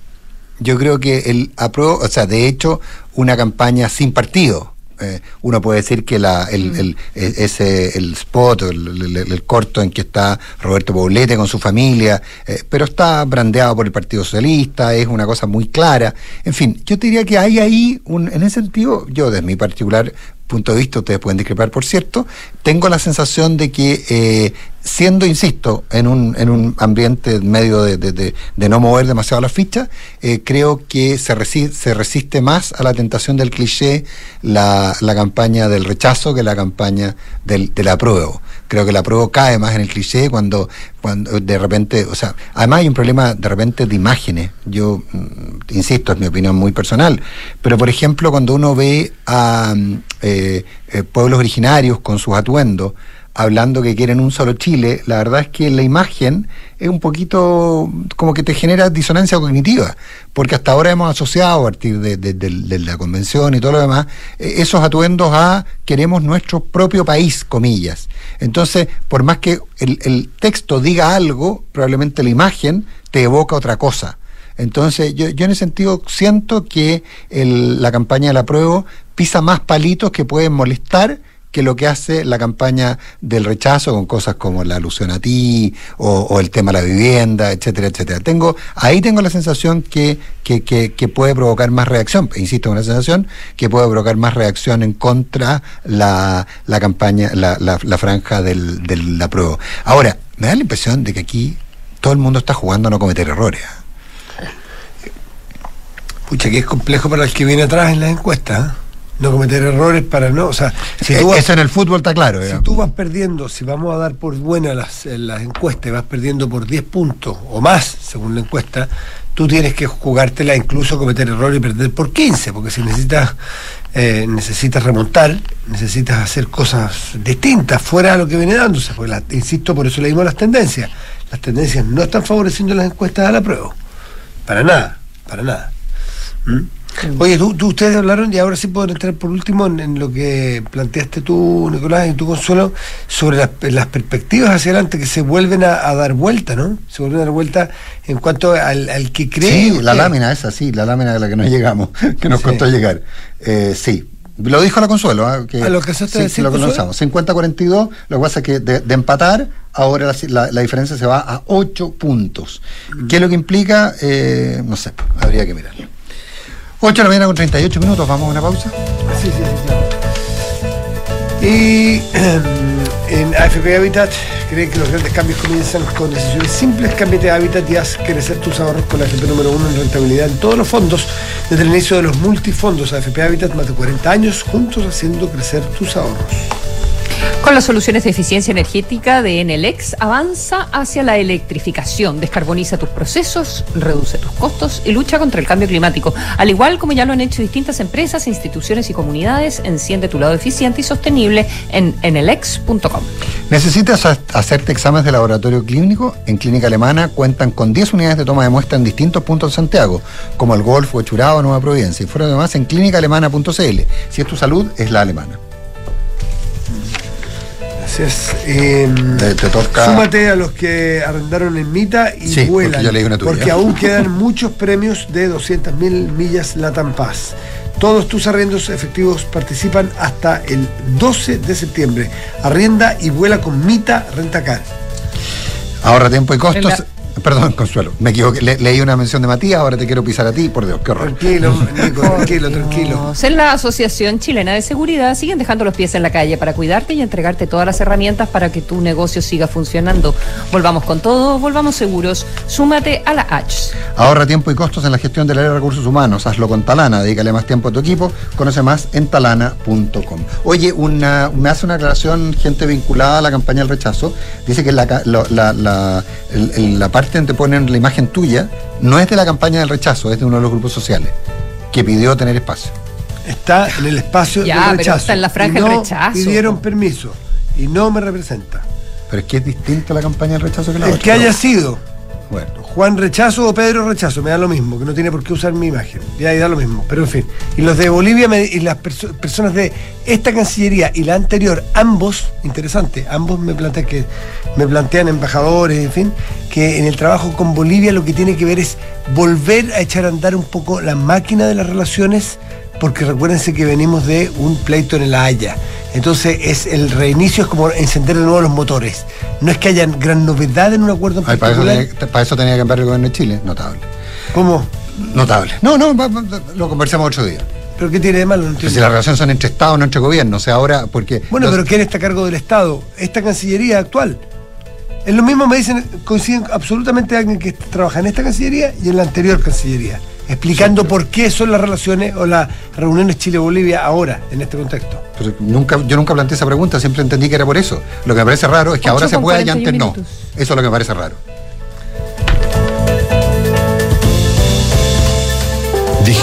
S1: Yo creo que el apruebo, o sea, de hecho, una campaña sin partido, eh, uno puede decir que la, el, el, e, ese, el spot, el, el, corto en que está Roberto Poblete con su familia, eh, pero está brandeado por el Partido Socialista, es una cosa muy clara. En fin, yo te diría que hay ahí, un, en ese sentido, yo desde mi particular punto de vista, ustedes pueden discrepar, por cierto, tengo la sensación de que eh, siendo, insisto, en un, en un ambiente medio de, de, de, no mover demasiado las fichas, eh, creo que se resiste, se resiste más a la tentación del cliché la, la campaña del rechazo que la campaña del, del apruebo. Creo que la apruebo cae más en el cliché cuando, cuando de repente, o sea, además hay un problema de repente de imágenes. Yo, mm, insisto, es mi opinión muy personal, pero por ejemplo, cuando uno ve a eh, eh, pueblos originarios con sus atuendos, hablando que quieren un solo Chile, la verdad es que la imagen es un poquito como que te genera disonancia cognitiva, porque hasta ahora hemos asociado a partir de, la convención y todo lo demás, eh, esos atuendos a queremos nuestro propio país, comillas. Entonces, por más que el, el texto diga algo, probablemente la imagen te evoca otra cosa. Entonces, yo, yo en ese sentido siento que el, la campaña de la prueba pisa más palitos que pueden molestar que lo que hace la campaña del rechazo con cosas como la alusión a ti o, el tema de la vivienda, etcétera, etcétera. Tengo, ahí tengo la sensación que, que, que, puede provocar más reacción, insisto, una sensación que puede provocar más reacción en contra la, la campaña, la, la, la franja del, del la prueba. Ahora, me da la impresión de que aquí todo el mundo está jugando a no cometer errores.
S2: Pucha, que es complejo para el que viene atrás en las encuestas. ¿eh? No cometer errores para no, o sea,
S1: si tú vas, eso en el fútbol está claro.
S2: Si tú vas perdiendo, si vamos a dar por buenas las, las encuestas, vas perdiendo por 10 puntos o más, según la encuesta, tú tienes que jugártela, incluso cometer errores y perder por 15, porque si necesitas eh, necesitas remontar, necesitas hacer cosas distintas fuera de lo que viene dándose, porque la, insisto, por eso leímos las tendencias. Las tendencias no están favoreciendo las encuestas a la prueba. Para nada, para nada. ¿Mm? Oye, tú, tú, ustedes hablaron y ahora sí puedo entrar por último en, en, lo que planteaste tú, Nicolás, y tu Consuelo, sobre las, las perspectivas hacia adelante que se vuelven a, a, dar vuelta, ¿no? Se vuelven a dar vuelta en cuanto al, al que cree.
S1: Sí, la lámina esa, sí, la lámina de la que no llegamos, que nos sí. costó llegar. Eh, sí, lo dijo la Consuelo, ¿eh? que,
S2: ¿A lo que sí,
S1: sí, lo lanzamos. 50-42, lo que pasa es que de, de empatar, ahora la, la, la, diferencia se va a 8 puntos. Mm. ¿Qué es lo que implica? Eh, no sé, habría que mirarlo. 8 de la mañana con 38 minutos, vamos a una pausa.
S2: Sí, sí, sí, claro. Y en AFP Habitat creen que los grandes cambios comienzan con decisiones simples. Cámbiate de Habitat y haz crecer tus ahorros con la AFP número uno en rentabilidad en todos los fondos. Desde el inicio de los multifondos AFP Habitat, más de 40 años juntos haciendo crecer tus ahorros.
S3: Con las soluciones de eficiencia energética de Enelex, avanza hacia la electrificación, descarboniza tus procesos, reduce tus costos y lucha contra el cambio climático. Al igual como ya lo han hecho distintas empresas, instituciones y comunidades, enciende tu lado eficiente y sostenible en enelex.com.
S1: ¿Necesitas hacerte exámenes de laboratorio clínico? En Clínica Alemana cuentan con 10 unidades de toma de muestra en distintos puntos de Santiago, como el Golfo, Churado Nueva Providencia. Y fuera además en clínicaalemana.cl. Si es tu salud, es la alemana.
S2: Gracias. Eh,
S1: te, te, toca...
S2: Súmate a los que arrendaron en Mita y
S1: sí,
S2: vuelan.
S1: Porque, yo leí una
S2: porque aún quedan muchos premios de 200.000 millas Latam Paz. Todos tus arriendos efectivos participan hasta el 12 de septiembre. Arrienda y vuela con Mita Rentacar.
S1: Ahorra tiempo y costos. Perdón, Consuelo, me equivoqué. Le, leí una mención de Matías, ahora te quiero pisar a ti, por Dios, qué horror.
S2: Tranquilo, Nico, tranquilo, tranquilo.
S3: En la Asociación Chilena de Seguridad siguen dejando los pies en la calle para cuidarte y entregarte todas las herramientas para que tu negocio siga funcionando. Volvamos con todo, volvamos seguros. Súmate a la H.
S1: Ahorra tiempo y costos en la gestión del área de recursos humanos. Hazlo con Talana, dedícale más tiempo a tu equipo. Conoce más en talana.com. Oye, una, me hace una aclaración gente vinculada a la campaña del rechazo. Dice que la, la, la, la, la te ponen la imagen tuya, no es de la campaña del rechazo, es de uno de los grupos sociales, que pidió tener espacio.
S2: Está en el espacio
S3: ya,
S2: del rechazo.
S3: está en la franja
S2: no
S3: del rechazo.
S2: Pidieron permiso y no me representa.
S1: Pero es que es distinto la campaña del rechazo que la
S2: El
S1: otra.
S2: que haya sido. Bueno. Juan Rechazo o Pedro Rechazo, me da lo mismo, que no tiene por qué usar mi imagen. Ya, y da lo mismo, pero en fin. Y los de Bolivia me, y las perso personas de esta Cancillería y la anterior, ambos, interesante, ambos me plantean que me plantean embajadores, en fin, que en el trabajo con Bolivia lo que tiene que ver es volver a echar a andar un poco la máquina de las relaciones porque recuérdense que venimos de un pleito en la Haya. Entonces, es el reinicio es como encender de nuevo los motores. No es que haya gran novedad en un acuerdo en
S1: Ay, para, eso tenía, para eso tenía que cambiar el gobierno de Chile. Notable.
S2: ¿Cómo?
S1: Notable. No, no, lo conversamos otro día.
S2: ¿Pero qué tiene de malo? No
S1: si las relaciones son entre Estados, no entre gobiernos. O sea, ahora, porque.
S2: Bueno,
S1: los-
S2: pero ¿quién está a cargo del Estado? Esta Cancillería actual. Es lo mismo, me dicen, coinciden absolutamente alguien que trabaja en esta Cancillería y en la anterior Cancillería, explicando por qué son las relaciones o las reuniones Chile-Bolivia ahora, en este contexto.
S1: pero nunca, yo nunca planteé esa pregunta, siempre entendí que era por eso. Lo que me parece raro es que ahora se pueda y antes
S3: 41
S1: no. Eso es lo que me parece raro.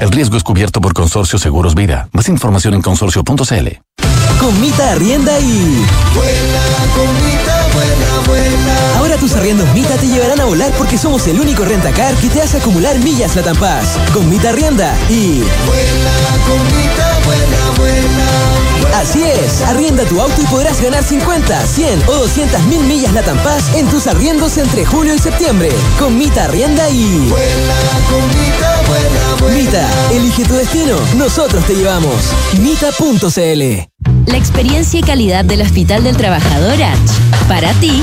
S4: El riesgo es cubierto por Consorcio Seguros Vida. Más información en consorcio.cl.
S5: Con Mita Arrienda y... Ahora tus arriendos Mita te llevarán a volar porque somos el único rentacar que te hace acumular millas Latam Paz. Con Mita Arrienda y... Así es, arrienda tu auto y podrás ganar 50, 100 o 200 mil millas Latam Paz en tus arriendos entre julio y septiembre. Con Mita Arrienda y... Mita, elige tu destino, nosotros te llevamos. Mita.cl
S6: La experiencia y calidad del Hospital del Trabajador H. Para ti,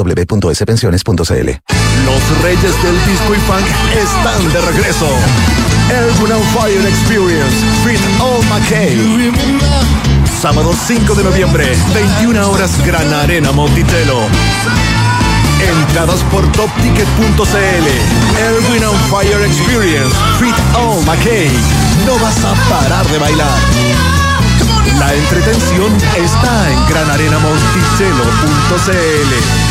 S7: www.spensiones.cl.
S8: Los reyes del disco y funk están de regreso. El on Fire Experience Fit All McKay. Sábado 5 de noviembre, 21 horas, Gran Arena Monticello. Entradas por topticket.cl. El on Fire Experience Fit All McKay. No vas a parar de bailar. La entretención está en granarenamonticello.cl.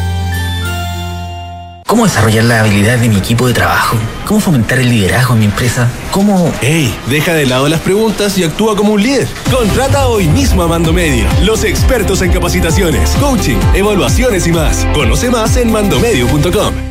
S9: ¿Cómo desarrollar las habilidades de mi equipo de trabajo? ¿Cómo fomentar el liderazgo en mi empresa? ¿Cómo...?
S10: ¡Ey! Deja de lado las preguntas y actúa como un líder. Contrata hoy mismo a Mando Medio, los expertos en capacitaciones, coaching, evaluaciones y más. Conoce más en mandomedio.com.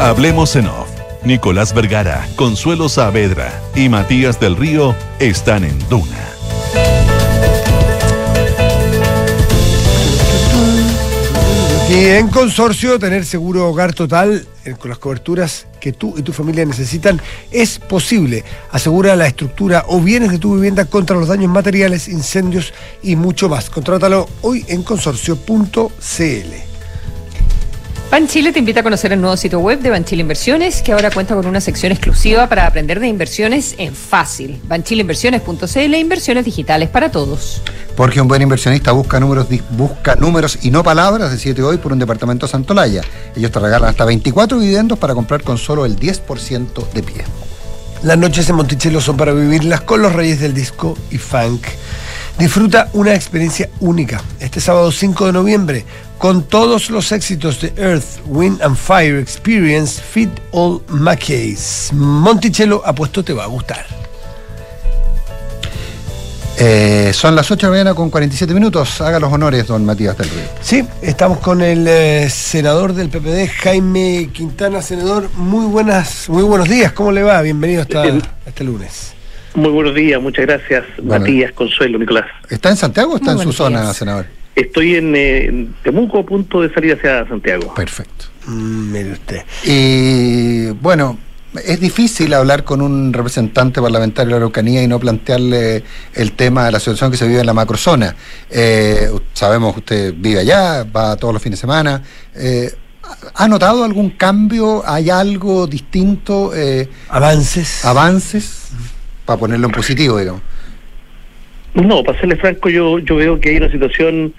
S8: Hablemos en off. Nicolás Vergara, Consuelo Saavedra y Matías del Río están en Duna.
S2: Y en consorcio, tener seguro hogar total eh, con las coberturas que tú y tu familia necesitan es posible. Asegura la estructura o bienes de tu vivienda contra los daños materiales, incendios y mucho más. Contrátalo hoy en consorcio.cl.
S3: Banchile te invita a conocer el nuevo sitio web de Banchile Inversiones, que ahora cuenta con una sección exclusiva para aprender de inversiones en fácil. Banchileinversiones.cl, inversiones digitales para todos.
S1: Porque un buen inversionista busca números, busca números y no palabras, decídete hoy por un departamento Santolaya. Ellos te regalan hasta 24 dividendos para comprar con solo el 10% de pie.
S2: Las noches en Monticello son para vivirlas con los reyes del disco y funk. Disfruta una experiencia única este sábado 5 de noviembre con todos los éxitos de Earth, Wind and Fire Experience Fit All Mackays. Monticello, apuesto te va a gustar.
S1: Eh, son las 8 de la mañana con 47 minutos. Haga los honores, don Matías del Río.
S2: Sí, estamos con el eh, senador del PPD, Jaime Quintana. Senador, muy buenas, muy buenos días. ¿Cómo le va? Bienvenido hasta este lunes.
S11: Muy buenos días, muchas gracias,
S1: Bueno.
S11: Matías, Consuelo, Nicolás.
S1: ¿Está en Santiago o está
S11: Muy
S1: en su zona,
S11: días.
S1: senador?
S11: Estoy en, eh, en Temuco, a punto de salir hacia Santiago.
S1: Perfecto.
S2: Mm, mire usted.
S1: Y bueno, es difícil hablar con un representante parlamentario de la Araucanía y no plantearle el tema de la situación que se vive en la macrozona. Eh, sabemos que usted vive allá, va todos los fines de semana. Eh, ¿Ha notado algún cambio? ¿Hay algo distinto? Eh,
S2: ¿Avances?
S1: ¿Avances? Para ponerlo en positivo, digamos.
S11: No, para serle franco, yo, yo veo que hay una situación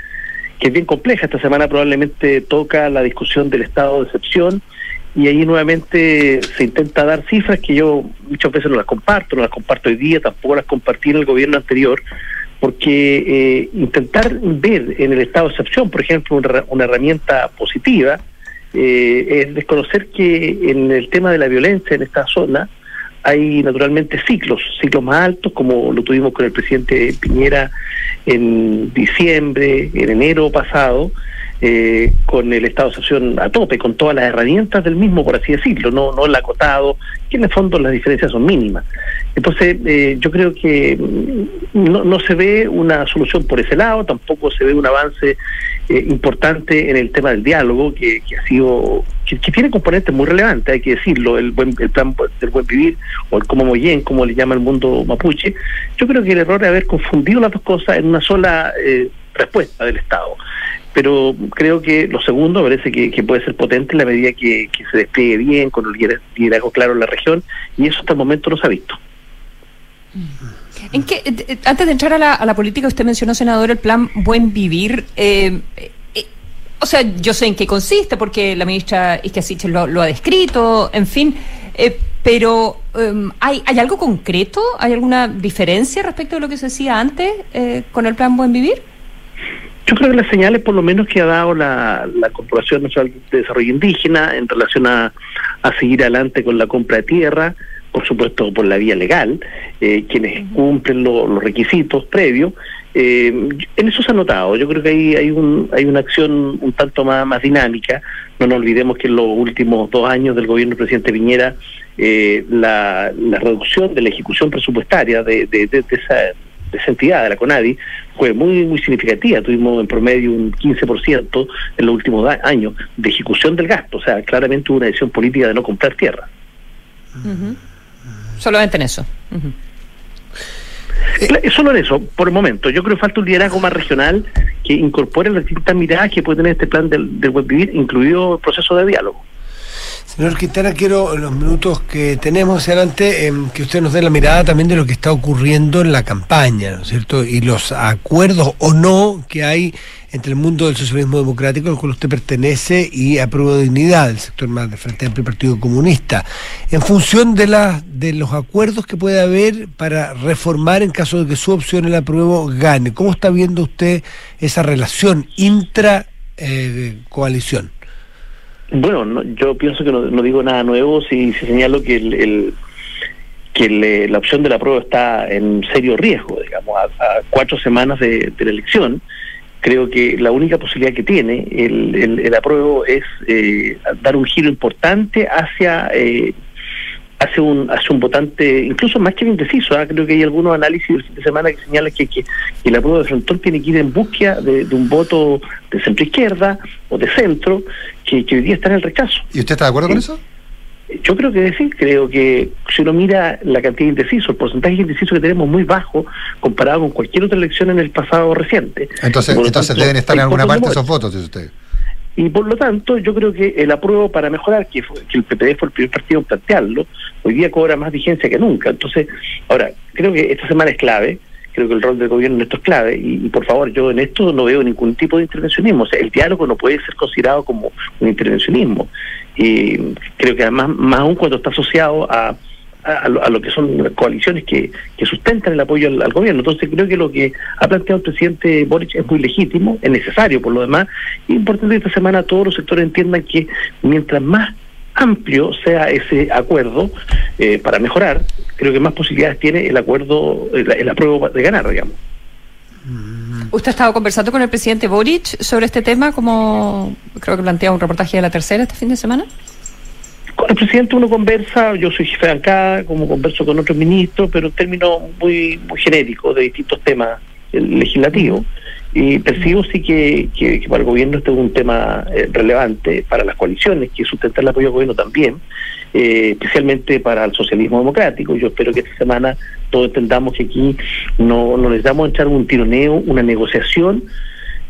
S11: que es bien compleja. Esta semana probablemente toca la discusión del estado de excepción y ahí nuevamente se intenta dar cifras que yo muchas veces no las comparto, no las comparto hoy día, tampoco las compartí en el gobierno anterior, porque eh, intentar ver en el estado de excepción, por ejemplo, una, una herramienta positiva, eh, es desconocer que en el tema de la violencia en esta zona hay naturalmente ciclos, ciclos más altos, como lo tuvimos con el presidente Piñera en diciembre, en enero pasado, eh, con el estado de excepción a tope, con todas las herramientas del mismo, por así decirlo, no, no el acotado, que en el fondo las diferencias son mínimas. Entonces, eh, yo creo que mm, no, no se ve una solución por ese lado, tampoco se ve un avance eh, importante en el tema del diálogo, que, que ha sido, que tiene componentes muy relevantes, hay que decirlo, el buen el plan del buen vivir, o el como Moyen, como le llama el mundo mapuche. Yo creo que el error es haber confundido las dos cosas en una sola eh, respuesta del Estado. Pero creo que lo segundo parece que, puede ser potente en la medida que, se despliegue bien, con lider- liderazgo claro en la región, y eso hasta el momento no se ha visto.
S3: ¿En qué, eh, eh, antes de entrar a la, política, usted mencionó, senador, el plan Buen Vivir. eh, o sea, yo sé en qué consiste, porque la ministra Isquia Sichel lo, lo ha descrito, en fin. pero, em, ¿hay, ¿hay algo concreto? ¿Hay alguna diferencia respecto de lo que se decía antes con el plan Buen Vivir?
S11: Yo creo que las señales, por lo menos, que ha dado la, la Corporación Nacional de Desarrollo Indígena en relación a, a seguir adelante con la compra de tierra, por supuesto por la vía legal, eh, quienes cumplen lo- los requisitos previos, eh, en eso se ha notado. Yo creo que hay, hay, un, hay una acción un tanto más, más dinámica. No nos olvidemos que en los últimos dos años del gobierno del presidente Piñera, eh, la, la reducción de la ejecución presupuestaria de, de- de- de esa de esa entidad, de la CONADI, fue muy muy significativa. Tuvimos en promedio un 15% en los últimos años de ejecución del gasto. O sea, claramente hubo una decisión política de no comprar tierra.
S3: Solamente en eso.
S11: Cla- Solo en eso, por el momento. Yo creo que falta un liderazgo más regional que incorpore las distintas miradas que puede tener este plan del, del buen vivir, incluido el proceso de diálogo.
S2: Señor Quintana, quiero en los minutos que tenemos hacia adelante em, que usted nos dé la mirada también de lo que está ocurriendo en la campaña, ¿no es cierto? Y los acuerdos o no que hay entre el mundo del socialismo democrático al cual usted pertenece y Apruebo de Dignidad, el sector más del Frente Amplio Partido Comunista, en función de, la, de los acuerdos que puede haber para reformar en caso de que su opción, el apruebo, gane. ¿Cómo está viendo usted esa relación intra-coalición?
S11: Bueno, no, yo pienso que no, no digo nada nuevo si, señalo que el, el- que el, la opción de la prueba está en serio riesgo, digamos, a, a cuatro semanas de, de la elección. Creo que la única posibilidad que tiene el, el, el apruebo es eh, dar un giro importante hacia eh, hacia un hacia un votante, incluso más que indeciso. ¿ah? Creo que hay algunos análisis del fin de semana que señalan que, que, que el apruebo de Frontón tiene que ir en búsqueda de, de un voto de centro izquierda o de centro que, que hoy día está en el rechazo.
S1: ¿Y usted está de acuerdo con eso?
S11: Yo creo que sí, creo que si uno mira la cantidad de indecisos, el porcentaje de indecisos que tenemos muy bajo comparado con cualquier otra elección en el pasado reciente.
S1: Entonces, entonces
S11: tanto,
S1: deben estar en alguna parte esos votos, dice usted.
S11: Y por lo tanto, yo creo que el apruebo para mejorar, que, fue- que el PPD fue el primer partido en plantearlo, hoy día cobra más vigencia que nunca. Entonces, ahora, creo que esta semana es clave, creo que el rol del gobierno en esto es clave, y, y por favor, yo en esto no veo ningún tipo de intervencionismo. O sea, el diálogo no puede ser considerado como un intervencionismo. Y creo que además, más aún cuando está asociado a, a, a lo, que son coaliciones que, sustentan el apoyo al, gobierno. Entonces creo que lo que ha planteado el presidente Boric es muy legítimo, es necesario por lo demás, es importante que esta semana todos los sectores entiendan que mientras más amplio sea ese acuerdo eh, para mejorar, creo que más posibilidades tiene el acuerdo, el, el apruebo de ganar, digamos.
S3: ¿Usted ha estado conversando con el presidente Boric sobre este tema, como creo que plantea un reportaje de la tercera este fin de semana?
S11: Con el presidente uno conversa, yo soy jefe de bancada, como converso con otros ministros, pero en términos muy, muy genéricos de distintos temas legislativos. Y percibo sí que, que- para el gobierno este es un tema eh, relevante, para las coaliciones que sustentan el apoyo al gobierno también, eh, especialmente para el socialismo democrático. Yo espero que esta semana todos entendamos que aquí no, no necesitamos echar un tironeo, una negociación,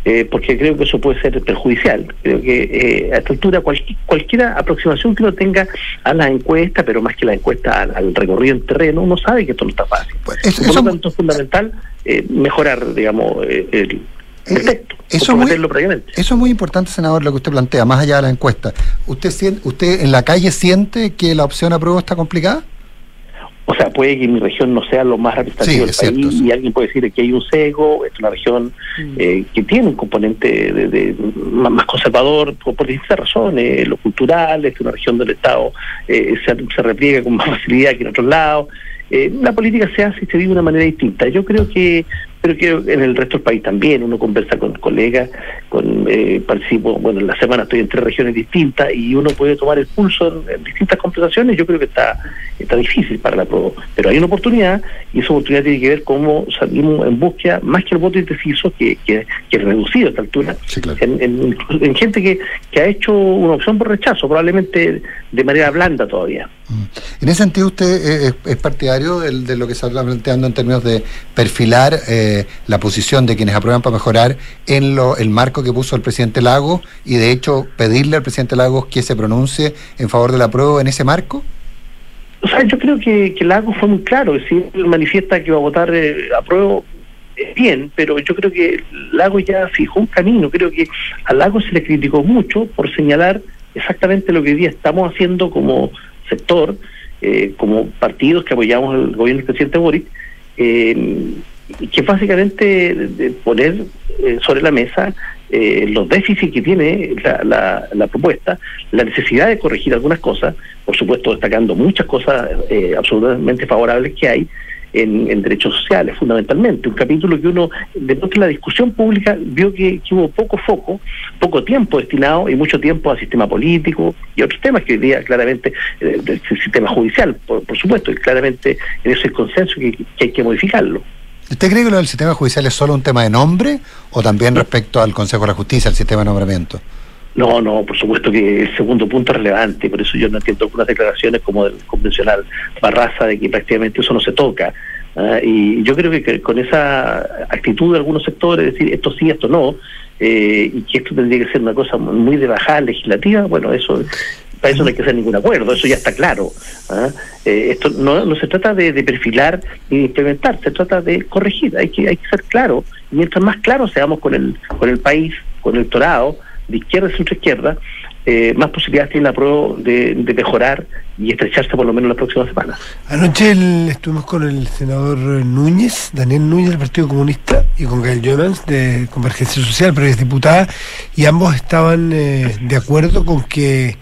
S11: eh, porque creo que eso puede ser perjudicial. Creo que eh, a esta altura cualquier, cualquier aproximación que uno tenga a la encuesta, pero más que la encuesta al, al recorrido en terreno, uno sabe que esto no está fácil. Por lo tanto, es fundamental eh, mejorar, digamos, eh, el, el texto,
S1: Eso es, muy,
S11: previamente.
S1: eso es muy importante, senador, lo que usted plantea, más allá de la encuesta. ¿Usted, ¿Usted en la calle siente que la opción apruebo está complicada?
S11: O sea, puede que mi región no sea lo más representativo
S1: Sí,
S11: del país y alguien puede decir que hay un sesgo, es una región eh, que tiene un componente de, de- más más conservador por, por distintas razones, lo cultural, es una región del Estado eh, se, se repliega con más facilidad que en otros lados. Eh, la política se hace y se vive de una manera distinta. Yo creo que pero que en el resto del país también uno conversa con colegas, con eh, participo, bueno, en la semana estoy en tres regiones distintas y uno puede tomar el pulso en, en distintas conversaciones. Yo creo que está está difícil para la prueba, pero hay una oportunidad y esa oportunidad tiene que ver cómo salimos en búsqueda, más que el voto indeciso, que, que, que es reducido a esta altura, en, en- en gente que, que ha hecho una opción por rechazo, probablemente de manera blanda todavía.
S1: En ese sentido, usted eh, es, es partidario del- de, lo que se está planteando en términos de perfilar eh, la posición de quienes aprueban para mejorar en lo, el marco que puso el presidente Lagos y, de hecho, pedirle al presidente Lagos que se pronuncie en favor de la prueba en ese marco?
S11: O sea, yo creo que, que Lago fue muy claro, él manifiesta que va a votar eh, a prueba bien, pero yo creo que Lago ya fijó un camino, creo que a Lago se le criticó mucho por señalar exactamente lo que hoy día estamos haciendo como sector, eh, como partidos que apoyamos el gobierno del presidente Boric, eh, que básicamente de- de poner eh, sobre la mesa eh, los déficits que tiene la, la- la propuesta, la necesidad de corregir algunas cosas, por supuesto destacando muchas cosas eh, absolutamente favorables que hay en, derechos sociales, fundamentalmente. Un capítulo que uno, de pronto en la discusión pública, vio que, que hubo poco foco, poco tiempo destinado y mucho tiempo al sistema político y otros temas que hoy día claramente, eh, del sistema judicial, por, supuesto, y claramente en ese consenso que, que hay que modificarlo.
S1: ¿Usted cree que lo del sistema judicial es solo un tema de nombre o también respecto al Consejo de la Justicia, al sistema de nombramiento?
S11: No, no, por supuesto que el segundo punto es relevante, por eso yo no entiendo algunas declaraciones como del convencional Barraza de que prácticamente eso no se toca. Ah, y yo creo que, que con esa actitud de algunos sectores, decir esto sí, esto no, eh, y que esto tendría que ser una cosa muy de bajada legislativa, bueno, eso para eso no hay que hacer ningún acuerdo, eso ya está claro. ¿ah? Eh, esto no, se trata de, perfilar ni de implementar, se trata de corregir, hay que, hay que ser claro. Y mientras más claro seamos con el, con el país, con el electorado, de izquierda y centro izquierda, eh, más posibilidades tiene la prueba de, mejorar y estrecharse por lo menos las próximas semanas.
S2: Anoche estuvimos con el senador Núñez, Daniel Núñez del Partido Comunista, y con Gael Jomans de Convergencia Social, pero es diputada, y ambos estaban eh, de acuerdo con que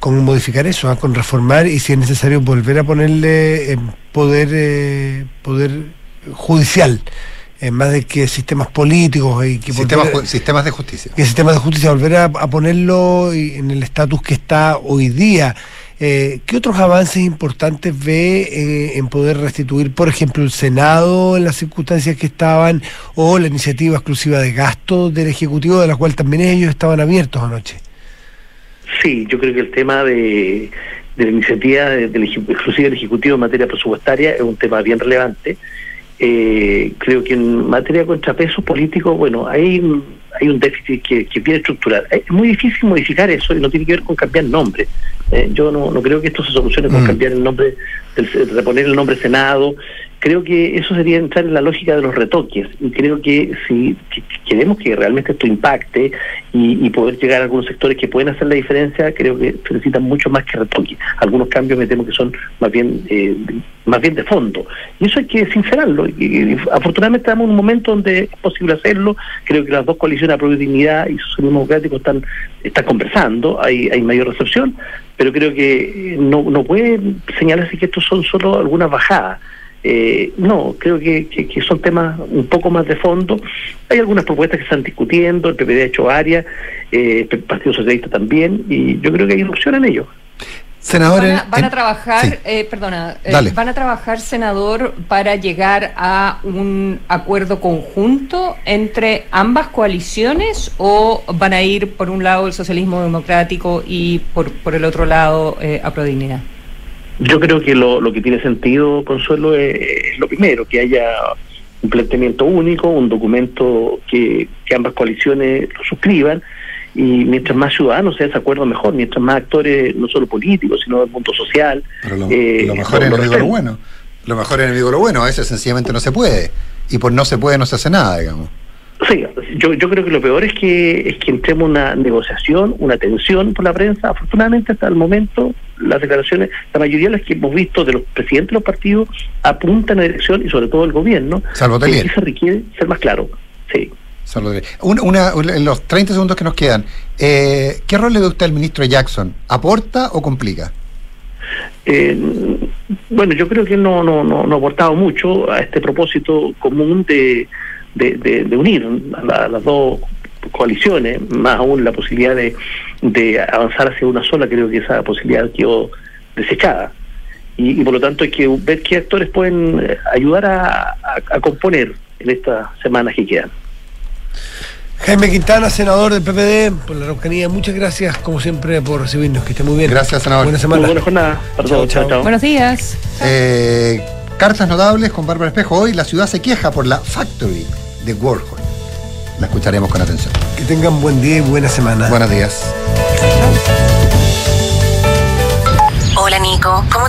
S2: con modificar eso, ah, con reformar y si es necesario volver a ponerle eh, poder eh, poder judicial, en más de que sistemas políticos y que
S1: Sistemas,
S2: volver-
S1: sistemas de justicia.
S2: que el sistema de justicia volver a, a ponerlo en el estatus que está hoy día. Eh, ¿Qué otros avances importantes ve eh, en poder restituir, por ejemplo, el Senado en las circunstancias que estaban o la iniciativa exclusiva de gasto del Ejecutivo, de la cual también ellos estaban abiertos anoche?
S11: Sí, yo creo que el tema de, de la iniciativa de- del del Ejecutivo en materia presupuestaria es un tema bien relevante. Eh, creo que en materia de contrapesos políticos, bueno, hay, un- hay un déficit que, que viene estructural. Es muy difícil modificar eso y no tiene que ver con cambiar nombre. Eh, yo no, no creo que esto se solucione con
S1: Mm.
S11: cambiar el nombre, del, reponer el nombre Senado. Creo que eso sería entrar en la lógica de los retoques y creo que si que- que queremos que realmente esto impacte y, poder llegar a algunos sectores que pueden hacer la diferencia, creo que se necesitan mucho más que retoques. Algunos cambios me temo que son más bien eh, más bien de fondo. Y eso hay que sincerarlo. Y, y afortunadamente estamos en un momento donde es posible hacerlo. Creo que las dos coaliciones Apruebo y Dignidad y Socialismo Democrático están, están conversando, hay, hay mayor recepción, pero creo que no, no puede señalarse que estos son solo algunas bajadas. Eh, no, creo que, que- que son temas un poco más de fondo. Hay algunas propuestas que se están discutiendo, el PPD ha hecho área, eh, el Partido Socialista también, y yo creo que hay una opción en ello.
S1: Senador,
S3: Van a,
S1: en-
S3: van a
S1: en-
S3: trabajar,
S1: sí.
S3: eh, perdona, eh, van a trabajar, senador, para llegar a un acuerdo conjunto entre ambas coaliciones o van a ir por un lado el socialismo democrático y por, por el otro lado eh, a Prodignidad?
S11: Yo creo que lo, lo que tiene sentido, Consuelo, es, es lo primero, que haya un planteamiento único, un documento que, que ambas coaliciones lo suscriban y mientras más ciudadanos sea ese acuerdo mejor, mientras más actores, no solo políticos, sino del mundo social.
S1: Pero lo,
S11: eh,
S1: lo mejor es
S11: lo
S1: enemigo de lo
S11: respeten.
S1: bueno. Lo mejor es enemigo de lo bueno. A veces sencillamente no se puede. Y por no se puede no se hace nada, digamos.
S11: Sí, yo, yo creo que lo peor es que es que entremos en una negociación, una tensión por la prensa. Afortunadamente hasta el momento las declaraciones, la mayoría de las que hemos visto de los presidentes de los partidos apuntan a la dirección y sobre todo el gobierno.
S1: Salvo Telier.
S11: que se requiere ser más claro. Sí.
S1: Una, una- una- en los 30 segundos que nos quedan, eh, ¿qué rol le da usted al ministro Jackson? ¿Aporta o complica?
S11: Eh, bueno, yo creo que él no, no, no, no ha aportado mucho a este propósito común de, de, de- de unir a, la- a las dos coaliciones, más aún la posibilidad de, de avanzar hacia una sola, creo que esa posibilidad quedó desechada. Y, y por lo tanto hay que ver qué actores pueden eh, ayudar a, a- a componer en estas semanas que quedan.
S2: Jaime Quintana, senador del PPD, por la Araucanía, muchas gracias, como siempre, por recibirnos. Que esté muy bien.
S1: Gracias, senador.
S2: Buena semana.
S11: Muy buena jornada para
S2: Chao,
S11: todos. Chao,
S2: chao.
S11: chao.
S3: Buenos días.
S1: Eh, Cartas notables con Bárbara Espejo. Hoy la ciudad se queja por la Factory de Warhol. La escucharemos con atención.
S2: Que tengan buen día y buena semana.
S1: Buenos días. Hola Nico, ¿cómo te